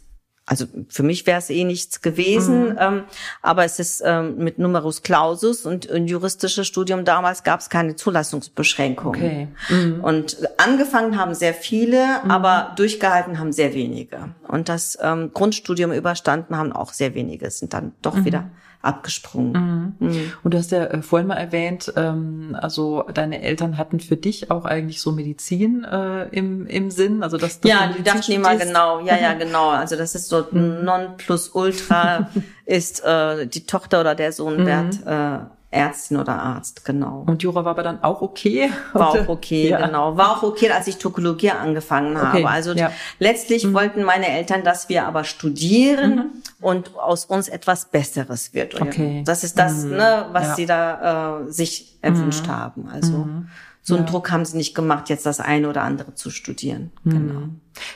also für mich wäre es eh nichts gewesen, ähm, aber es ist ähm, mit Numerus Clausus und ein juristisches Studium damals gab es keine Zulassungsbeschränkungen. Okay. Und angefangen haben sehr viele, aber durchgehalten haben sehr wenige. Und das ähm, Grundstudium überstanden haben auch sehr wenige, sind dann doch wieder abgesprungen. Mhm. Mhm. Und du hast ja äh, vorhin mal erwähnt, ähm, also deine Eltern hatten für dich auch eigentlich so Medizin äh, im, im Sinn, also dass das Ja, die dachten immer genau, ja, ja, genau. Also das ist so mhm. non plus ultra ist äh, die Tochter oder der Sohn mhm. wird äh, Ärztin oder Arzt, genau. Und Jura war aber dann auch okay? War auch okay, ja. genau. War auch okay, als ich Tokologie angefangen habe. Okay. Also ja. letztlich mhm. wollten meine Eltern, dass wir aber studieren mhm. und aus uns etwas Besseres wird. Okay. Das ist das, mhm. ne, was ja. sie da äh, sich erwünscht mhm. haben. Also mhm. so einen Druck haben sie nicht gemacht, jetzt das eine oder andere zu studieren. Mhm. Genau.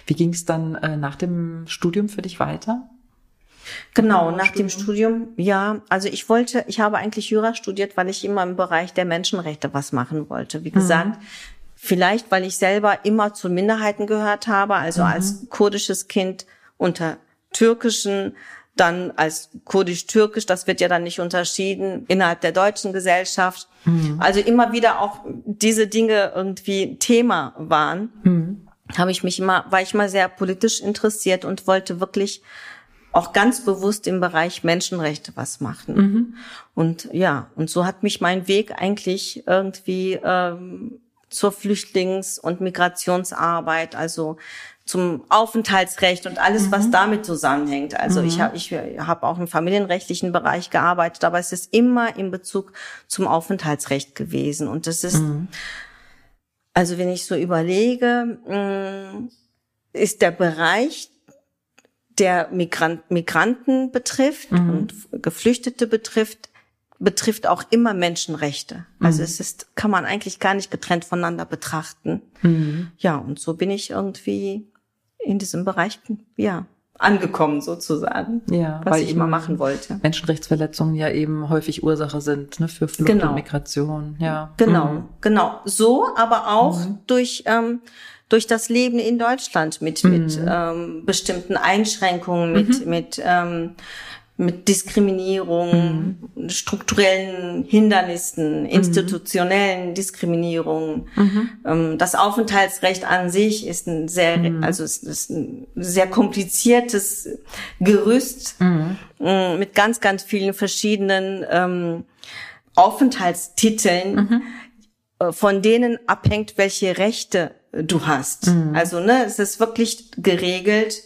Wie ging es dann äh, nach dem Studium für dich weiter? Genau, nach dem Studium, ja. Also ich wollte, ich habe eigentlich Jura studiert, weil ich immer im Bereich der Menschenrechte was machen wollte. Wie gesagt, mhm. Vielleicht, weil ich selber immer zu Minderheiten gehört habe, also mhm. als kurdisches Kind unter türkischen, dann als kurdisch-türkisch, das wird ja dann nicht unterschieden innerhalb der deutschen Gesellschaft. Mhm. Also immer wieder auch diese Dinge irgendwie Thema waren. Mhm. Habe ich mich immer, war ich mal sehr politisch interessiert und wollte wirklich auch ganz bewusst im Bereich Menschenrechte was machen. Mhm. Und ja, und so hat mich mein Weg eigentlich irgendwie ähm, zur Flüchtlings- und Migrationsarbeit, also zum Aufenthaltsrecht und alles, mhm. was damit zusammenhängt. Also mhm. ich habe ich hab auch im familienrechtlichen Bereich gearbeitet, aber es ist immer in Bezug zum Aufenthaltsrecht gewesen. Und das ist, mhm. also wenn ich so überlege, mm, ist der Bereich der Migrant, Migranten betrifft mhm. und Geflüchtete betrifft, betrifft auch immer Menschenrechte. Also mhm. es ist, kann man eigentlich gar nicht getrennt voneinander betrachten. Mhm. Ja, und so bin ich irgendwie in diesem Bereich, ja, angekommen sozusagen, ja, was ich mal machen wollte. Menschenrechtsverletzungen ja eben häufig Ursache sind ne, für Flucht genau. und Migration. Ja, genau, mhm. genau. So, aber auch mhm. durch ähm, durch das Leben in Deutschland mit, mhm. mit ähm, bestimmten Einschränkungen, mit, mhm. mit, ähm, mit Diskriminierung, mhm. strukturellen Hindernissen, mhm. institutionellen Diskriminierungen. Mhm. Ähm, das Aufenthaltsrecht an sich ist ein sehr, mhm. also es ist ein sehr kompliziertes Gerüst äh, mit ganz, ganz vielen verschiedenen ähm, Aufenthaltstiteln, äh, von denen abhängt, welche Rechte du hast. Mhm. Also ne, es ist wirklich geregelt.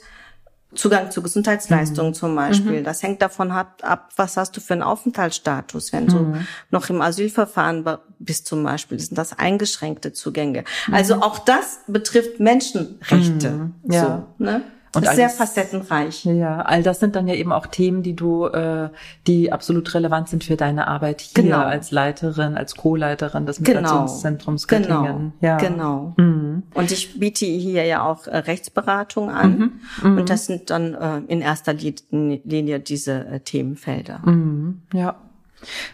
Zugang zu Gesundheitsleistungen mhm. zum Beispiel. Mhm. Das hängt davon ab, ab, was hast du für einen Aufenthaltsstatus. Wenn du mhm. noch im Asylverfahren bist zum Beispiel, sind das eingeschränkte Zugänge. Also mhm. auch das betrifft Menschenrechte. Mhm. Ja. So, ne? Und sehr facettenreich. Ja, all das sind dann ja eben auch Themen, die du, äh, die absolut relevant sind für deine Arbeit hier genau. als Leiterin, als Co-Leiterin des genau. Migrationszentrums genau. Göttingen. Genau. Ja. Genau. Mhm. Und ich biete hier ja auch äh, Rechtsberatung an. Mhm. Mhm. Und das sind dann äh, in erster Linie diese äh, Themenfelder. Mhm. Ja.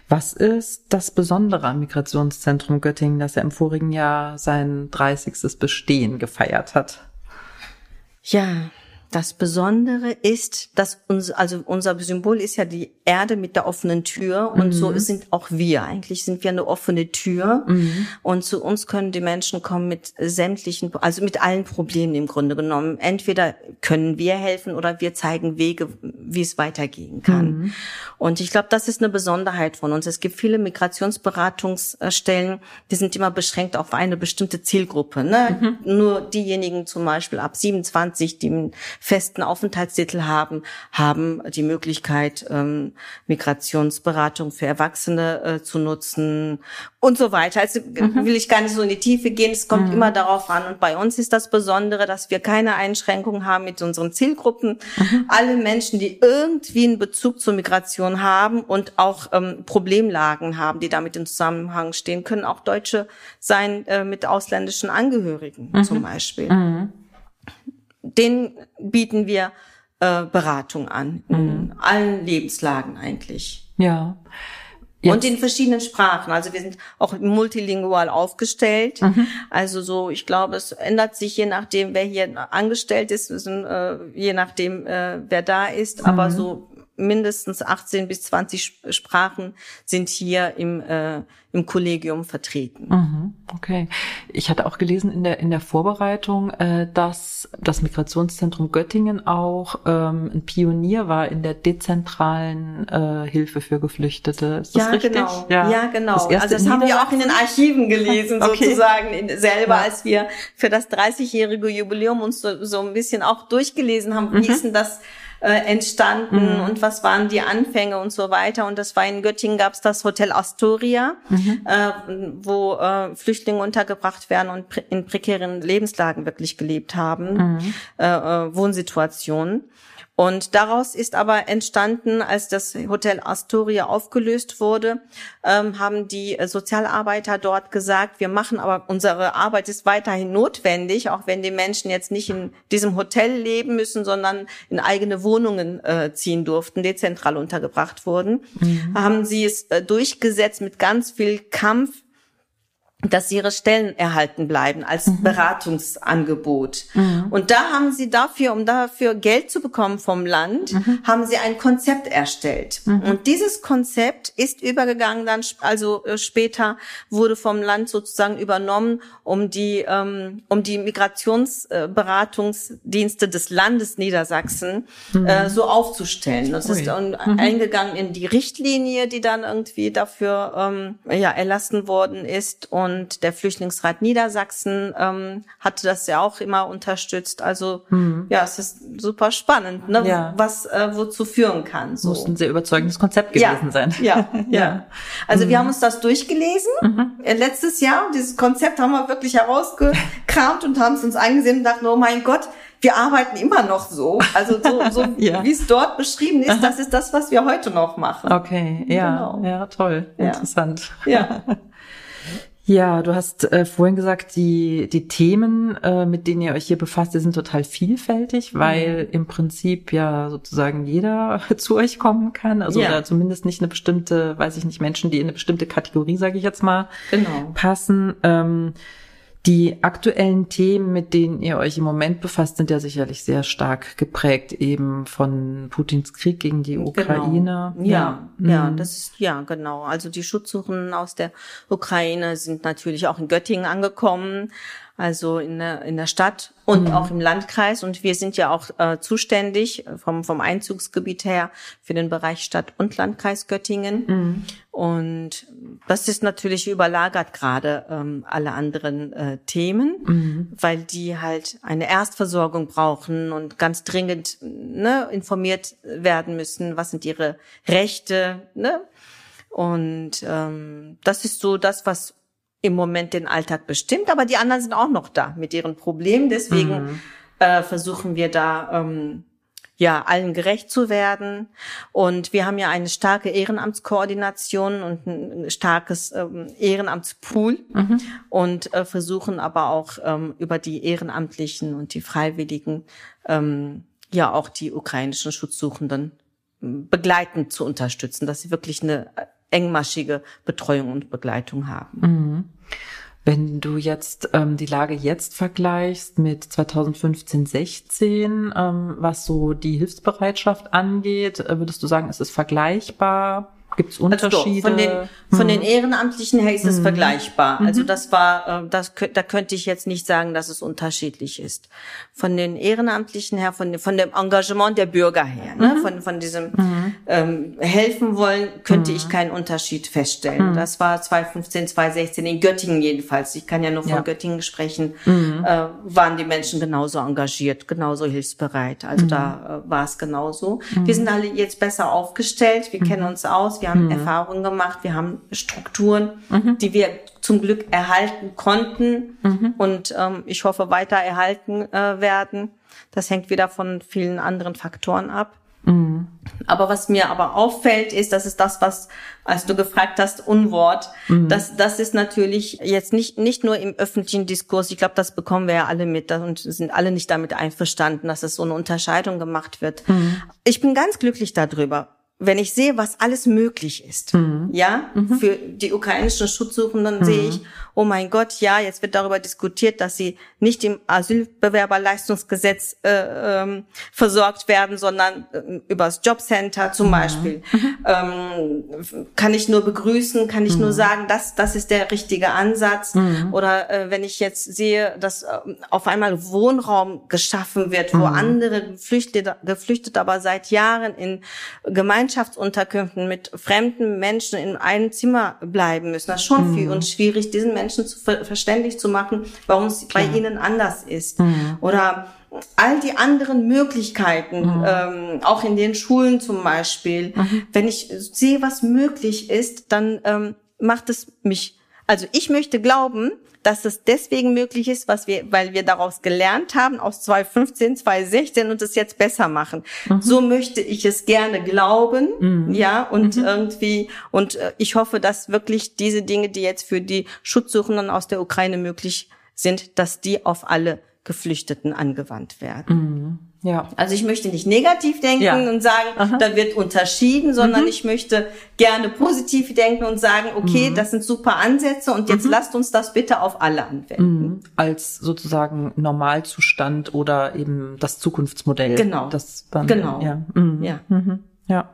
Was ist das Besondere am Migrationszentrum Göttingen, das ja im vorigen Jahr sein 30. Bestehen gefeiert hat? Ja, das Besondere ist, dass uns, also unser Symbol ist ja die Erde mit der offenen Tür und mhm. so sind auch wir. Eigentlich sind wir eine offene Tür mhm. und zu uns können die Menschen kommen mit sämtlichen, also mit allen Problemen im Grunde genommen. Entweder können wir helfen oder wir zeigen Wege, wie es weitergehen kann. Mhm. Und ich glaube, das ist eine Besonderheit von uns. Es gibt viele Migrationsberatungsstellen, die sind immer beschränkt auf eine bestimmte Zielgruppe. Ne? Mhm. Nur diejenigen zum Beispiel ab 27, die festen Aufenthaltstitel haben, haben die Möglichkeit, ähm, Migrationsberatung für Erwachsene äh, zu nutzen und so weiter. Also mhm. will ich gar nicht so in die Tiefe gehen. Es kommt mhm. immer darauf an. Und bei uns ist das Besondere, dass wir keine Einschränkungen haben mit unseren Zielgruppen. Mhm. Alle Menschen, die irgendwie einen Bezug zur Migration haben und auch ähm, Problemlagen haben, die damit in Zusammenhang stehen, können auch Deutsche sein äh, mit ausländischen Angehörigen mhm. zum Beispiel. Den bieten wir äh, Beratung an, in mhm. allen Lebenslagen eigentlich. Ja. Jetzt. Und in verschiedenen Sprachen. Also wir sind auch multilingual aufgestellt. Mhm. Also so, ich glaube, es ändert sich je nachdem, wer hier angestellt ist, äh, je nachdem, äh, wer da ist. Mhm. Aber so mindestens 18 bis 20 Sprachen sind hier im, äh, im Kollegium vertreten. Mhm, okay. Ich hatte auch gelesen in der, in der Vorbereitung, äh, dass das Migrationszentrum Göttingen auch ähm, ein Pionier war in der dezentralen äh, Hilfe für Geflüchtete. Ist das ja, richtig? Genau. Ja. ja, genau. Das also das haben wir auch in den Archiven gelesen, okay. sozusagen, selber, ja. als wir für das 30-jährige Jubiläum uns so, so ein bisschen auch durchgelesen haben, wie mhm. ist denn das äh, entstanden mhm. und was waren die Anfänge und so weiter. Und das war in Göttingen gab es das Hotel Astoria, mhm. äh, wo äh, Flüchtlinge untergebracht werden und in prekären Lebenslagen wirklich gelebt haben, mhm. äh, äh, Wohnsituationen. Und daraus ist aber entstanden, als das Hotel Astoria aufgelöst wurde, ähm, haben die Sozialarbeiter dort gesagt, wir machen aber unsere Arbeit ist weiterhin notwendig, auch wenn die Menschen jetzt nicht in diesem Hotel leben müssen, sondern in eigene Wohnungen äh, ziehen durften, dezentral untergebracht wurden, mhm. haben sie es äh, durchgesetzt mit ganz viel Kampf dass ihre Stellen erhalten bleiben als mhm. Beratungsangebot. Mhm. Und da haben sie dafür, um dafür Geld zu bekommen vom Land, mhm. haben sie ein Konzept erstellt. Mhm. Und dieses Konzept ist übergegangen dann, also äh, später wurde vom Land sozusagen übernommen, um die, ähm, um die Migrationsberatungsdienste äh, des Landes Niedersachsen mhm. äh, so aufzustellen. Das Ui. ist dann mhm. eingegangen in die Richtlinie, die dann irgendwie dafür ähm, ja erlassen worden ist. Und und der Flüchtlingsrat Niedersachsen ähm, hatte das ja auch immer unterstützt. Also mhm. ja, es ist super spannend, ne? ja. was äh, wozu führen kann. So. Muss ein sehr überzeugendes Konzept gewesen ja. sein. Ja, ja. Also mhm. wir haben uns das durchgelesen mhm. Äh, letztes Jahr. Dieses Konzept haben wir wirklich herausgekramt und haben es uns eingesehen und dachten, oh mein Gott, wir arbeiten immer noch so. Also so, so ja. wie es dort beschrieben ist, das ist das, was wir heute noch machen. Okay, ja, genau. ja, toll, interessant. Ja. Ja, du hast äh, vorhin gesagt, die, die Themen, äh, mit denen ihr euch hier befasst, die sind total vielfältig, mhm. weil im Prinzip ja sozusagen jeder zu euch kommen kann. Also ja. oder zumindest nicht eine bestimmte, weiß ich nicht, Menschen, die in eine bestimmte Kategorie, sage ich jetzt mal, genau. passen. Ähm, die aktuellen Themen, mit denen ihr euch im Moment befasst, sind ja sicherlich sehr stark geprägt eben von Putins Krieg gegen die genau. Ukraine. Genau. Ja, ja, ja, mhm. das ist, ja, genau. Also die Schutzsuchenden aus der Ukraine sind natürlich auch in Göttingen angekommen also in der, in der Stadt und mhm. auch im Landkreis. Und wir sind ja auch äh, zuständig vom, vom Einzugsgebiet her für den Bereich Stadt und Landkreis Göttingen. Mhm. Und das ist natürlich überlagert gerade ähm, alle anderen äh, Themen, mhm. weil die halt eine Erstversorgung brauchen und ganz dringend ne, informiert werden müssen, was sind ihre Rechte. Ne? Und ähm, das ist so das, was im Moment den Alltag bestimmt, aber die anderen sind auch noch da mit ihren Problemen. Deswegen mhm. äh, versuchen wir da ähm, ja allen gerecht zu werden. Und wir haben ja eine starke Ehrenamtskoordination und ein starkes ähm, Ehrenamtspool mhm. und äh, versuchen aber auch ähm, über die Ehrenamtlichen und die Freiwilligen ähm, ja auch die ukrainischen Schutzsuchenden begleitend zu unterstützen, dass sie wirklich eine engmaschige Betreuung und Begleitung haben. Mhm. Wenn du jetzt ähm, die Lage jetzt vergleichst mit 2015, 16, ähm, was so die Hilfsbereitschaft angeht, äh, würdest du sagen, ist es vergleichbar? Gibt es Unterschiede? Also von den, von hm. den Ehrenamtlichen her ist es hm. vergleichbar. Also mhm. das war, äh, das, da könnte ich jetzt nicht sagen, dass es unterschiedlich ist. Von den Ehrenamtlichen her, von, von dem Engagement der Bürger her, ne? Mhm. von, von diesem mhm. ähm, helfen wollen, könnte ich keinen Unterschied feststellen. Das war 2015, 2016 in Göttingen jedenfalls. Ich kann ja nur von ja. Göttingen sprechen. Äh, waren die Menschen genauso engagiert, genauso hilfsbereit. Also da äh, war es genauso. Wir sind alle jetzt besser aufgestellt. Wir kennen uns aus. Wir wir haben mhm. Erfahrungen gemacht, wir haben Strukturen, mhm. die wir zum Glück erhalten konnten mhm. und ähm, ich hoffe weiter erhalten äh, werden. Das hängt wieder von vielen anderen Faktoren ab. Mhm. Aber was mir aber auffällt, ist, dass es das, was, als du gefragt hast, Unwort, mhm. das, das ist natürlich jetzt nicht, nicht nur im öffentlichen Diskurs. Ich glaube, das bekommen wir ja alle mit und sind alle nicht damit einverstanden, dass es so eine Unterscheidung gemacht wird. Mhm. Ich bin ganz glücklich darüber, wenn ich sehe, was alles möglich ist, mhm. ja, mhm. für die ukrainischen Schutzsuchenden, mhm. sehe ich, oh mein Gott, ja, jetzt wird darüber diskutiert, dass sie nicht im Asylbewerberleistungsgesetz äh, ähm, versorgt werden, sondern äh, übers Jobcenter zum mhm. Beispiel. Mhm. Ähm, kann ich nur begrüßen, kann ich nur mhm. sagen, das, das ist der richtige Ansatz. Oder äh, wenn ich jetzt sehe, dass äh, auf einmal Wohnraum geschaffen wird, wo andere Geflüchtete, Geflüchtete aber seit Jahren in Gemeinschaftsunterkünften mit fremden Menschen in einem Zimmer bleiben müssen. Das ist schon mhm. für uns schwierig, diesen Menschen zu ver verständlich zu machen, warum es bei ihnen anders ist. Mhm. Oder all die anderen Möglichkeiten, mhm. ähm, auch in den Schulen zum Beispiel. Mhm. Wenn ich sehe, was möglich ist, dann ähm, macht es mich, also ich möchte glauben, dass es deswegen möglich ist, was wir, weil wir daraus gelernt haben aus 2015, 2016 und es jetzt besser machen. Mhm. So möchte ich es gerne glauben, mhm. ja, und mhm. irgendwie, und äh, ich hoffe, dass wirklich diese Dinge, die jetzt für die Schutzsuchenden aus der Ukraine möglich sind, dass die auf alle Geflüchteten angewandt werden. Ja. Also ich möchte nicht negativ denken ja. und sagen, Aha. da wird unterschieden, sondern mhm. ich möchte gerne positiv denken und sagen, okay, mhm. das sind super Ansätze und jetzt mhm. lasst uns das bitte auf alle anwenden. Mhm. Als sozusagen Normalzustand oder eben das Zukunftsmodell. Genau. Das dann, genau. Ja. Mhm. Ja. Mhm. ja.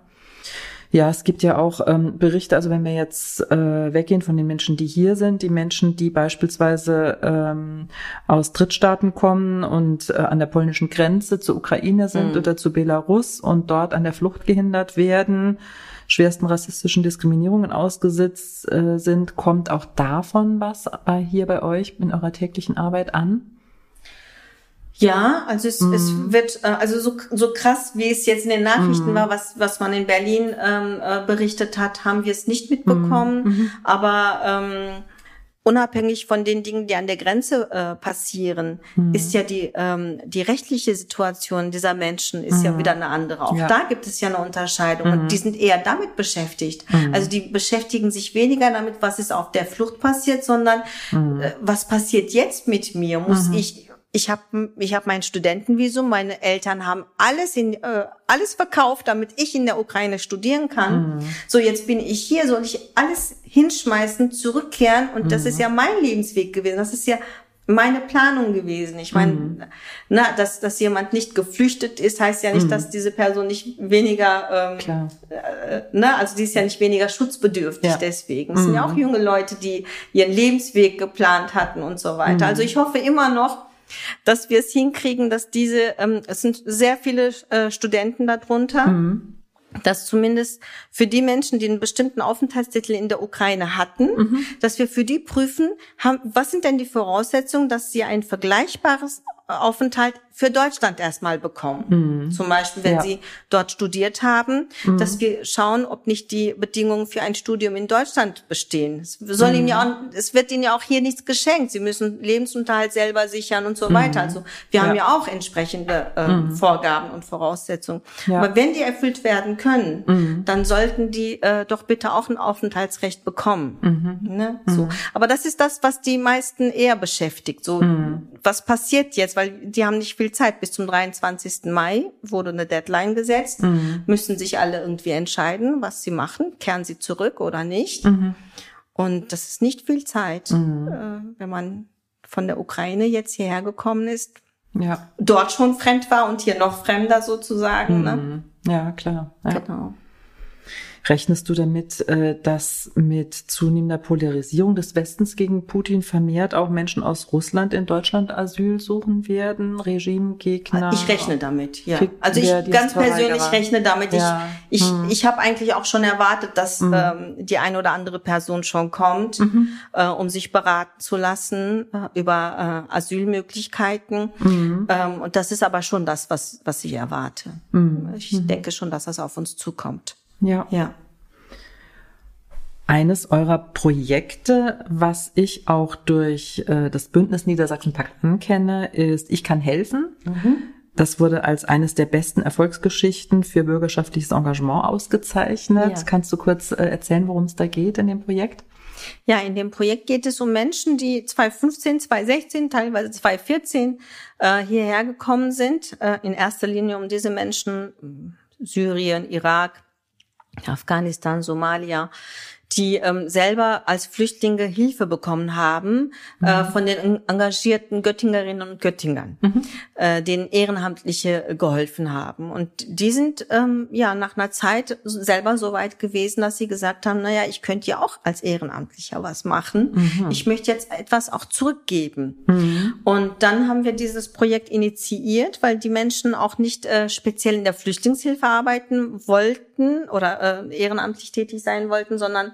Ja, es gibt ja auch ähm, Berichte, also wenn wir jetzt äh, weggehen von den Menschen, die hier sind, die Menschen, die beispielsweise ähm, aus Drittstaaten kommen und äh, an der polnischen Grenze zur Ukraine sind mhm. oder zu Belarus und dort an der Flucht gehindert werden, schwersten rassistischen Diskriminierungen ausgesetzt äh, sind, kommt auch davon was bei, hier bei euch in eurer täglichen Arbeit an? Ja, also es, mhm. es wird, äh, also so, so krass, wie es jetzt in den Nachrichten mhm. war, was, was man in Berlin ähm, äh, berichtet hat, haben wir es nicht mitbekommen. Mhm. mhm. Aber ähm, unabhängig von den Dingen, die an der Grenze äh, passieren, mhm. ist ja die, ähm, die rechtliche Situation dieser Menschen ist ja mhm. wieder eine andere. Auch ja. da gibt es ja eine Unterscheidung. Und die sind eher damit beschäftigt. Also die beschäftigen sich weniger damit, was ist auf der Flucht passiert, sondern äh, was passiert jetzt mit mir? Muss ich ich habe ich hab mein Studentenvisum, meine Eltern haben alles in äh, alles verkauft, damit ich in der Ukraine studieren kann. Mhm. So jetzt bin ich hier, soll ich alles hinschmeißen, zurückkehren und mhm. das ist mhm. ja mein Lebensweg gewesen. Das ist ja meine Planung gewesen. Ich meine, mhm. na, dass, dass jemand nicht geflüchtet ist, heißt ja nicht, mhm. dass diese Person nicht weniger, ähm, Klar. Äh, ne, also die ist ja nicht weniger schutzbedürftig ja. deswegen. Es mhm. sind ja auch mhm. junge Leute, die ihren Lebensweg geplant hatten und so weiter. Also ich hoffe immer noch, dass wir es hinkriegen, dass diese, ähm, es sind sehr viele äh, Studenten darunter. Mhm dass zumindest für die Menschen, die einen bestimmten Aufenthaltstitel in der Ukraine hatten, mhm. dass wir für die prüfen, haben, was sind denn die Voraussetzungen, dass sie ein vergleichbares Aufenthalt für Deutschland erstmal bekommen. Mhm. Zum Beispiel, wenn ja. sie dort studiert haben, mhm. dass wir schauen, ob nicht die Bedingungen für ein Studium in Deutschland bestehen. Es, soll mhm. ihnen ja auch, es wird ihnen ja auch hier nichts geschenkt. Sie müssen Lebensunterhalt selber sichern und so mhm. weiter. Also wir ja. haben ja auch entsprechende äh, mhm. Vorgaben und Voraussetzungen. Ja. Aber wenn die erfüllt werden können, mhm. dann sollten die äh, doch bitte auch ein Aufenthaltsrecht bekommen. Ne? So. Aber das ist das, was die meisten eher beschäftigt. So, was passiert jetzt? Weil die haben nicht viel Zeit. Bis zum 23. Mai wurde eine Deadline gesetzt. Mhm. Müssen sich alle irgendwie entscheiden, was sie machen. Kehren sie zurück oder nicht? Mhm. Und das ist nicht viel Zeit, mhm. äh, wenn man von der Ukraine jetzt hierher gekommen ist. Ja. Dort schon fremd war und hier noch fremder sozusagen. Ne? Mhm. Ja, klar. Ja. Genau. Rechnest du damit, äh, dass mit zunehmender Polarisierung des Westens gegen Putin vermehrt auch Menschen aus Russland in Deutschland Asyl suchen werden, Regimegegner? Ich rechne damit, ja. Also ich ganz persönlich rechne damit. Ja. Ich, ich, hm. ich habe eigentlich auch schon erwartet, dass hm. ähm, die eine oder andere Person schon kommt, mhm. äh, um sich beraten zu lassen äh, über äh, Asylmöglichkeiten. Mhm. Ähm, und das ist aber schon das, was, was ich erwarte. Mhm. Ich mhm. denke schon, dass das auf uns zukommt. Ja. Ja. Eines eurer Projekte, was ich auch durch äh, das Bündnis Niedersachsen-Pakt ankenne, ist Ich kann helfen. Mhm. Das wurde als eines der besten Erfolgsgeschichten für bürgerschaftliches Engagement ausgezeichnet. Ja. Kannst du kurz äh, erzählen, worum es da geht in dem Projekt? Ja, in dem Projekt geht es um Menschen, die 2015, 2016, teilweise 2014 äh, hierher gekommen sind. Äh, in erster Linie um diese Menschen Syrien, Irak, Afghanistan, Somalia, die ähm, selber als Flüchtlinge Hilfe bekommen haben äh, mhm. äh, von den engagierten Göttingerinnen und Göttingern, mhm. äh, denen Ehrenamtliche geholfen haben. Und die sind ähm, ja nach einer Zeit selber so weit gewesen, dass sie gesagt haben, naja, ich könnte ja auch als Ehrenamtlicher was machen. Mhm. Ich möchte jetzt etwas auch zurückgeben. Mhm. Und dann haben wir dieses Projekt initiiert, weil die Menschen auch nicht äh, speziell in der Flüchtlingshilfe arbeiten wollten oder äh, ehrenamtlich tätig sein wollten, sondern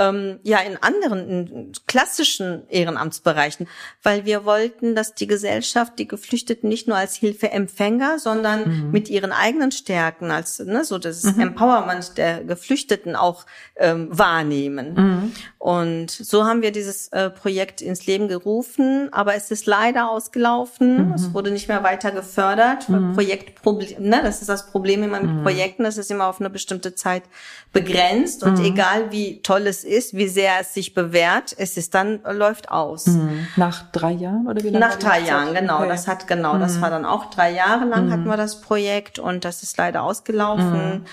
ähm, ja in anderen in klassischen Ehrenamtsbereichen, weil wir wollten, dass die Gesellschaft die Geflüchteten nicht nur als Hilfeempfänger, sondern mhm. mit ihren eigenen Stärken als ne, so das mhm. Empowerment der Geflüchteten auch ähm, wahrnehmen. Mhm. Und so haben wir dieses äh, Projekt ins Leben gerufen, aber es ist leider ausgelaufen. Mhm. Es wurde nicht mehr weiter gefördert. Mhm. Projektproblem, ne, das ist das Problem immer mit mhm. Projekten, das ist immer auf eine bestimmte Zeit begrenzt und egal wie toll es ist, wie sehr es sich bewährt, es ist dann äh, läuft aus. Mhm. Nach drei Jahren oder wie lange? Nach drei Jahren, genau. Okay. Das hat genau, mhm. das war dann auch drei Jahre lang mhm. hatten wir das Projekt und das ist leider ausgelaufen. Mhm.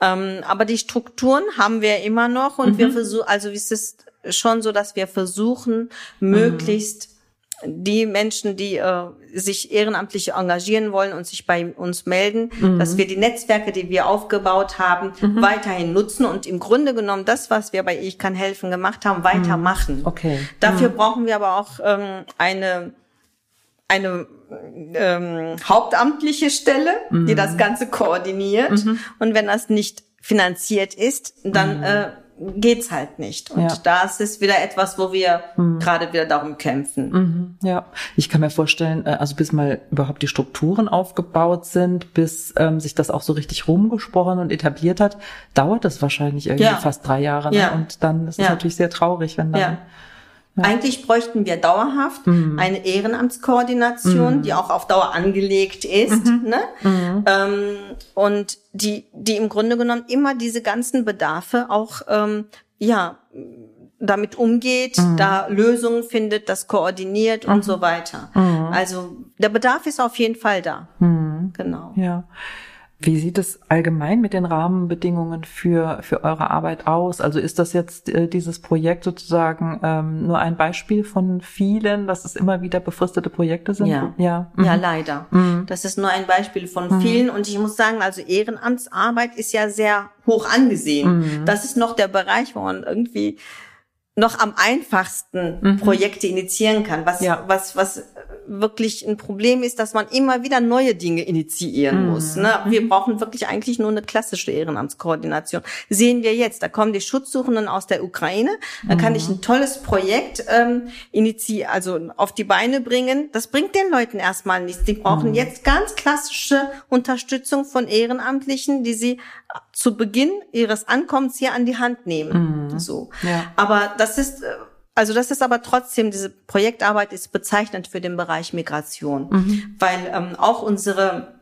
Ähm, aber die Strukturen haben wir immer noch und wir mhm. versuchen, also es ist schon so, dass wir versuchen, möglichst die Menschen, die äh, sich ehrenamtlich engagieren wollen und sich bei uns melden, mhm. dass wir die Netzwerke, die wir aufgebaut haben, mhm. weiterhin nutzen und im Grunde genommen das, was wir bei Ich kann helfen gemacht haben, weitermachen. Mhm. Okay. Dafür mhm. brauchen wir aber auch ähm, eine eine ähm, hauptamtliche Stelle, die mhm. das Ganze koordiniert. Mhm. Und wenn das nicht finanziert ist, dann äh, geht's halt nicht. Und ja. da ist wieder etwas, wo wir mhm. gerade wieder darum kämpfen. Mhm. Ja, ich kann mir vorstellen, äh, also bis mal überhaupt die Strukturen aufgebaut sind, bis ähm, sich das auch so richtig rumgesprochen und etabliert hat, dauert es wahrscheinlich irgendwie ja. fast drei Jahre. Ne? Ja. Und dann ist es natürlich sehr traurig, wenn dann ja. Eigentlich bräuchten wir dauerhaft mhm. eine Ehrenamtskoordination, mhm. die auch auf Dauer angelegt ist, mhm. ne? Mhm. Ähm, und die, die im Grunde genommen immer diese ganzen Bedarfe auch, ähm, ja, damit umgeht, mhm. da Lösungen findet, das koordiniert und so weiter. Also der Bedarf ist auf jeden Fall da. Genau. Ja. Wie sieht es allgemein mit den Rahmenbedingungen für, für eure Arbeit aus? Also ist das jetzt äh, dieses Projekt sozusagen ähm, nur ein Beispiel von vielen, dass es immer wieder befristete Projekte sind? Ja, ja, mhm. ja leider. Mhm. Das ist nur ein Beispiel von mhm. vielen. Und ich muss sagen, also Ehrenamtsarbeit ist ja sehr hoch angesehen. Mhm. Das ist noch der Bereich, wo man irgendwie noch am einfachsten mhm. Projekte initiieren kann. Was, ja. was, was wirklich ein Problem ist, dass man immer wieder neue Dinge initiieren mhm. muss. Ne? Wir mhm. brauchen wirklich eigentlich nur eine klassische Ehrenamtskoordination. Sehen wir jetzt, da kommen die Schutzsuchenden aus der Ukraine, da mhm. kann ich ein tolles Projekt ähm, initiieren, also auf die Beine bringen. Das bringt den Leuten erstmal nichts. Die brauchen mhm. jetzt ganz klassische Unterstützung von Ehrenamtlichen, die sie zu Beginn ihres Ankommens hier an die Hand nehmen. Mhm. So. Ja. Aber das ist äh, also das ist aber trotzdem, diese Projektarbeit ist bezeichnend für den Bereich Migration, mhm. weil ähm, auch unsere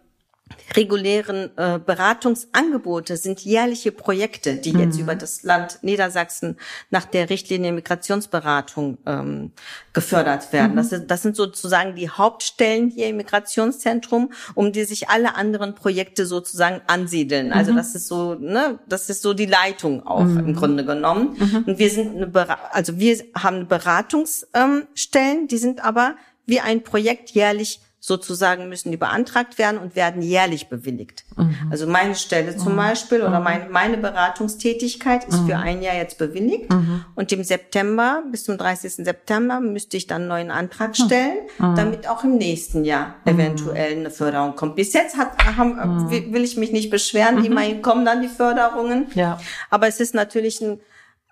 regulären äh, Beratungsangebote sind jährliche Projekte, die mhm. jetzt über das Land Niedersachsen nach der Richtlinie Migrationsberatung ähm, gefördert werden. Mhm. Das, ist, das sind sozusagen die Hauptstellen hier im Migrationszentrum, um die sich alle anderen Projekte sozusagen ansiedeln. Also mhm. das ist so, ne, das ist so die Leitung auch im mhm. Grunde genommen. Mhm. Und wir sind eine, also wir haben Beratungsstellen, ähm, die sind aber wie ein Projekt jährlich sozusagen müssen die beantragt werden und werden jährlich bewilligt. Mhm. Also meine Stelle zum mhm. Beispiel oder mhm. meine, meine Beratungstätigkeit ist für mhm. ein Jahr jetzt bewilligt mhm. und im September bis zum 30. September müsste ich dann einen neuen Antrag stellen, damit auch im nächsten Jahr eventuell eine Förderung kommt. Bis jetzt hat, haben, will ich mich nicht beschweren, immerhin kommen dann die Förderungen. Ja. Aber es ist natürlich ein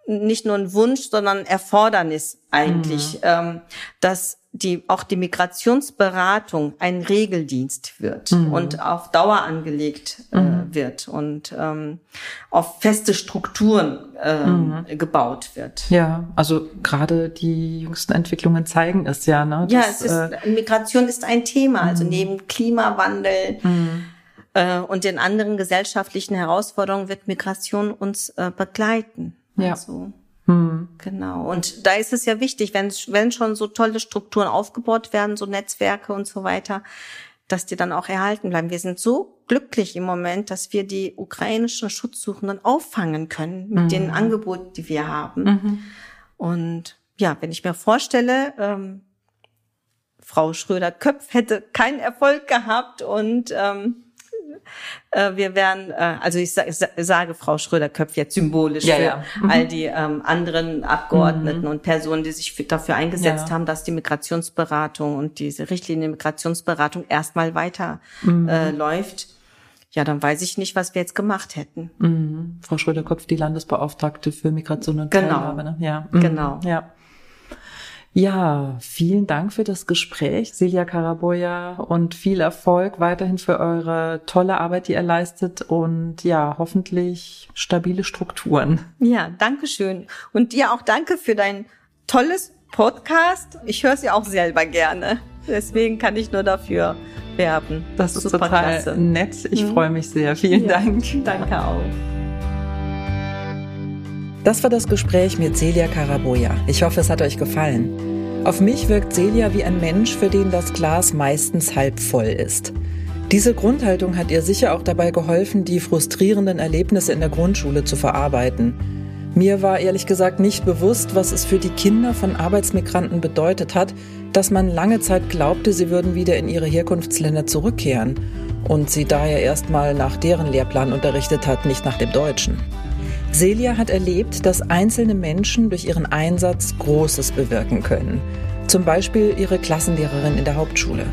nicht nur ein Wunsch, sondern Erfordernis eigentlich, mhm. ähm, dass die auch die Migrationsberatung ein Regeldienst wird mhm. und auf Dauer angelegt äh, mhm. wird und ähm, auf feste Strukturen äh, gebaut wird. Ja, also gerade die jüngsten Entwicklungen zeigen es ja. Ne, ja, es ist, äh, Migration ist ein Thema, also mhm. neben Klimawandel mhm. äh, und den anderen gesellschaftlichen Herausforderungen wird Migration uns äh, begleiten. Ja. Also, hm. Genau. Und da ist es ja wichtig, wenn, wenn schon so tolle Strukturen aufgebaut werden, so Netzwerke und so weiter, dass die dann auch erhalten bleiben. Wir sind so glücklich im Moment, dass wir die ukrainischen Schutzsuchenden auffangen können mit mhm. den Angeboten, die wir haben. Mhm. Und ja, wenn ich mir vorstelle, ähm, Frau Schröder-Köpf hätte keinen Erfolg gehabt und ähm, äh, wir werden, äh, also ich, sa sage Frau Schröder-Köpf jetzt symbolisch ja, für ja. Mhm. all die ähm, anderen Abgeordneten mhm. und Personen, die sich für, dafür eingesetzt ja. haben, dass die Migrationsberatung und diese Richtlinie Migrationsberatung erstmal weiter mhm. äh, läuft. Ja, dann weiß ich nicht, was wir jetzt gemacht hätten. Mhm. Frau Schröder-Köpf, die Landesbeauftragte für Migration und genau. Teilhabe. Ne? Ja, mhm. genau. Ja. Ja, vielen Dank für das Gespräch, Silja Karaboya, und viel Erfolg weiterhin für eure tolle Arbeit, die ihr leistet und ja, hoffentlich stabile Strukturen. Ja, danke schön. Und dir auch danke für dein tolles Podcast. Ich höre ja auch selber gerne. Deswegen kann ich nur dafür werben. Das ist Super total klasse. nett. Ich mhm. freue mich sehr. Vielen ja, Dank. Danke auch. Das war das Gespräch mit Celia Karaboja. Ich hoffe, es hat euch gefallen. Auf mich wirkt Celia wie ein Mensch, für den das Glas meistens halb voll ist. Diese Grundhaltung hat ihr sicher auch dabei geholfen, die frustrierenden Erlebnisse in der Grundschule zu verarbeiten. Mir war ehrlich gesagt nicht bewusst, was es für die Kinder von Arbeitsmigranten bedeutet hat, dass man lange Zeit glaubte, sie würden wieder in ihre Herkunftsländer zurückkehren und sie daher erstmal nach deren Lehrplan unterrichtet hat, nicht nach dem deutschen. Celia hat erlebt, dass einzelne Menschen durch ihren Einsatz Großes bewirken können. Zum Beispiel ihre Klassenlehrerin in der Hauptschule.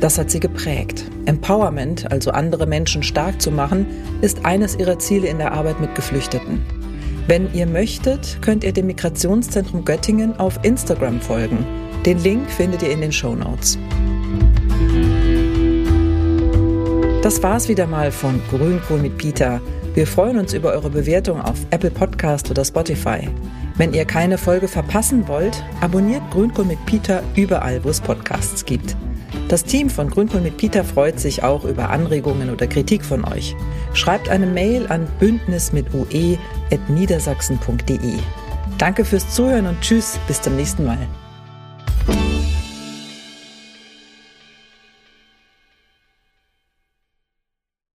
Das hat sie geprägt. Empowerment, also andere Menschen stark zu machen, ist eines ihrer Ziele in der Arbeit mit Geflüchteten. Wenn ihr möchtet, könnt ihr dem Migrationszentrum Göttingen auf Instagram folgen. Den Link findet ihr in den Show Notes. Das war's wieder mal von Grünkohl mit Peter. Wir freuen uns über eure Bewertung auf Apple Podcast oder Spotify. Wenn ihr keine Folge verpassen wollt, abonniert Grünkohl mit Peter überall, wo es Podcasts gibt. Das Team von Grünkohl mit Peter freut sich auch über Anregungen oder Kritik von euch. Schreibt eine Mail an bündnis mit ue.niedersachsen.de. Danke fürs Zuhören und tschüss, bis zum nächsten Mal.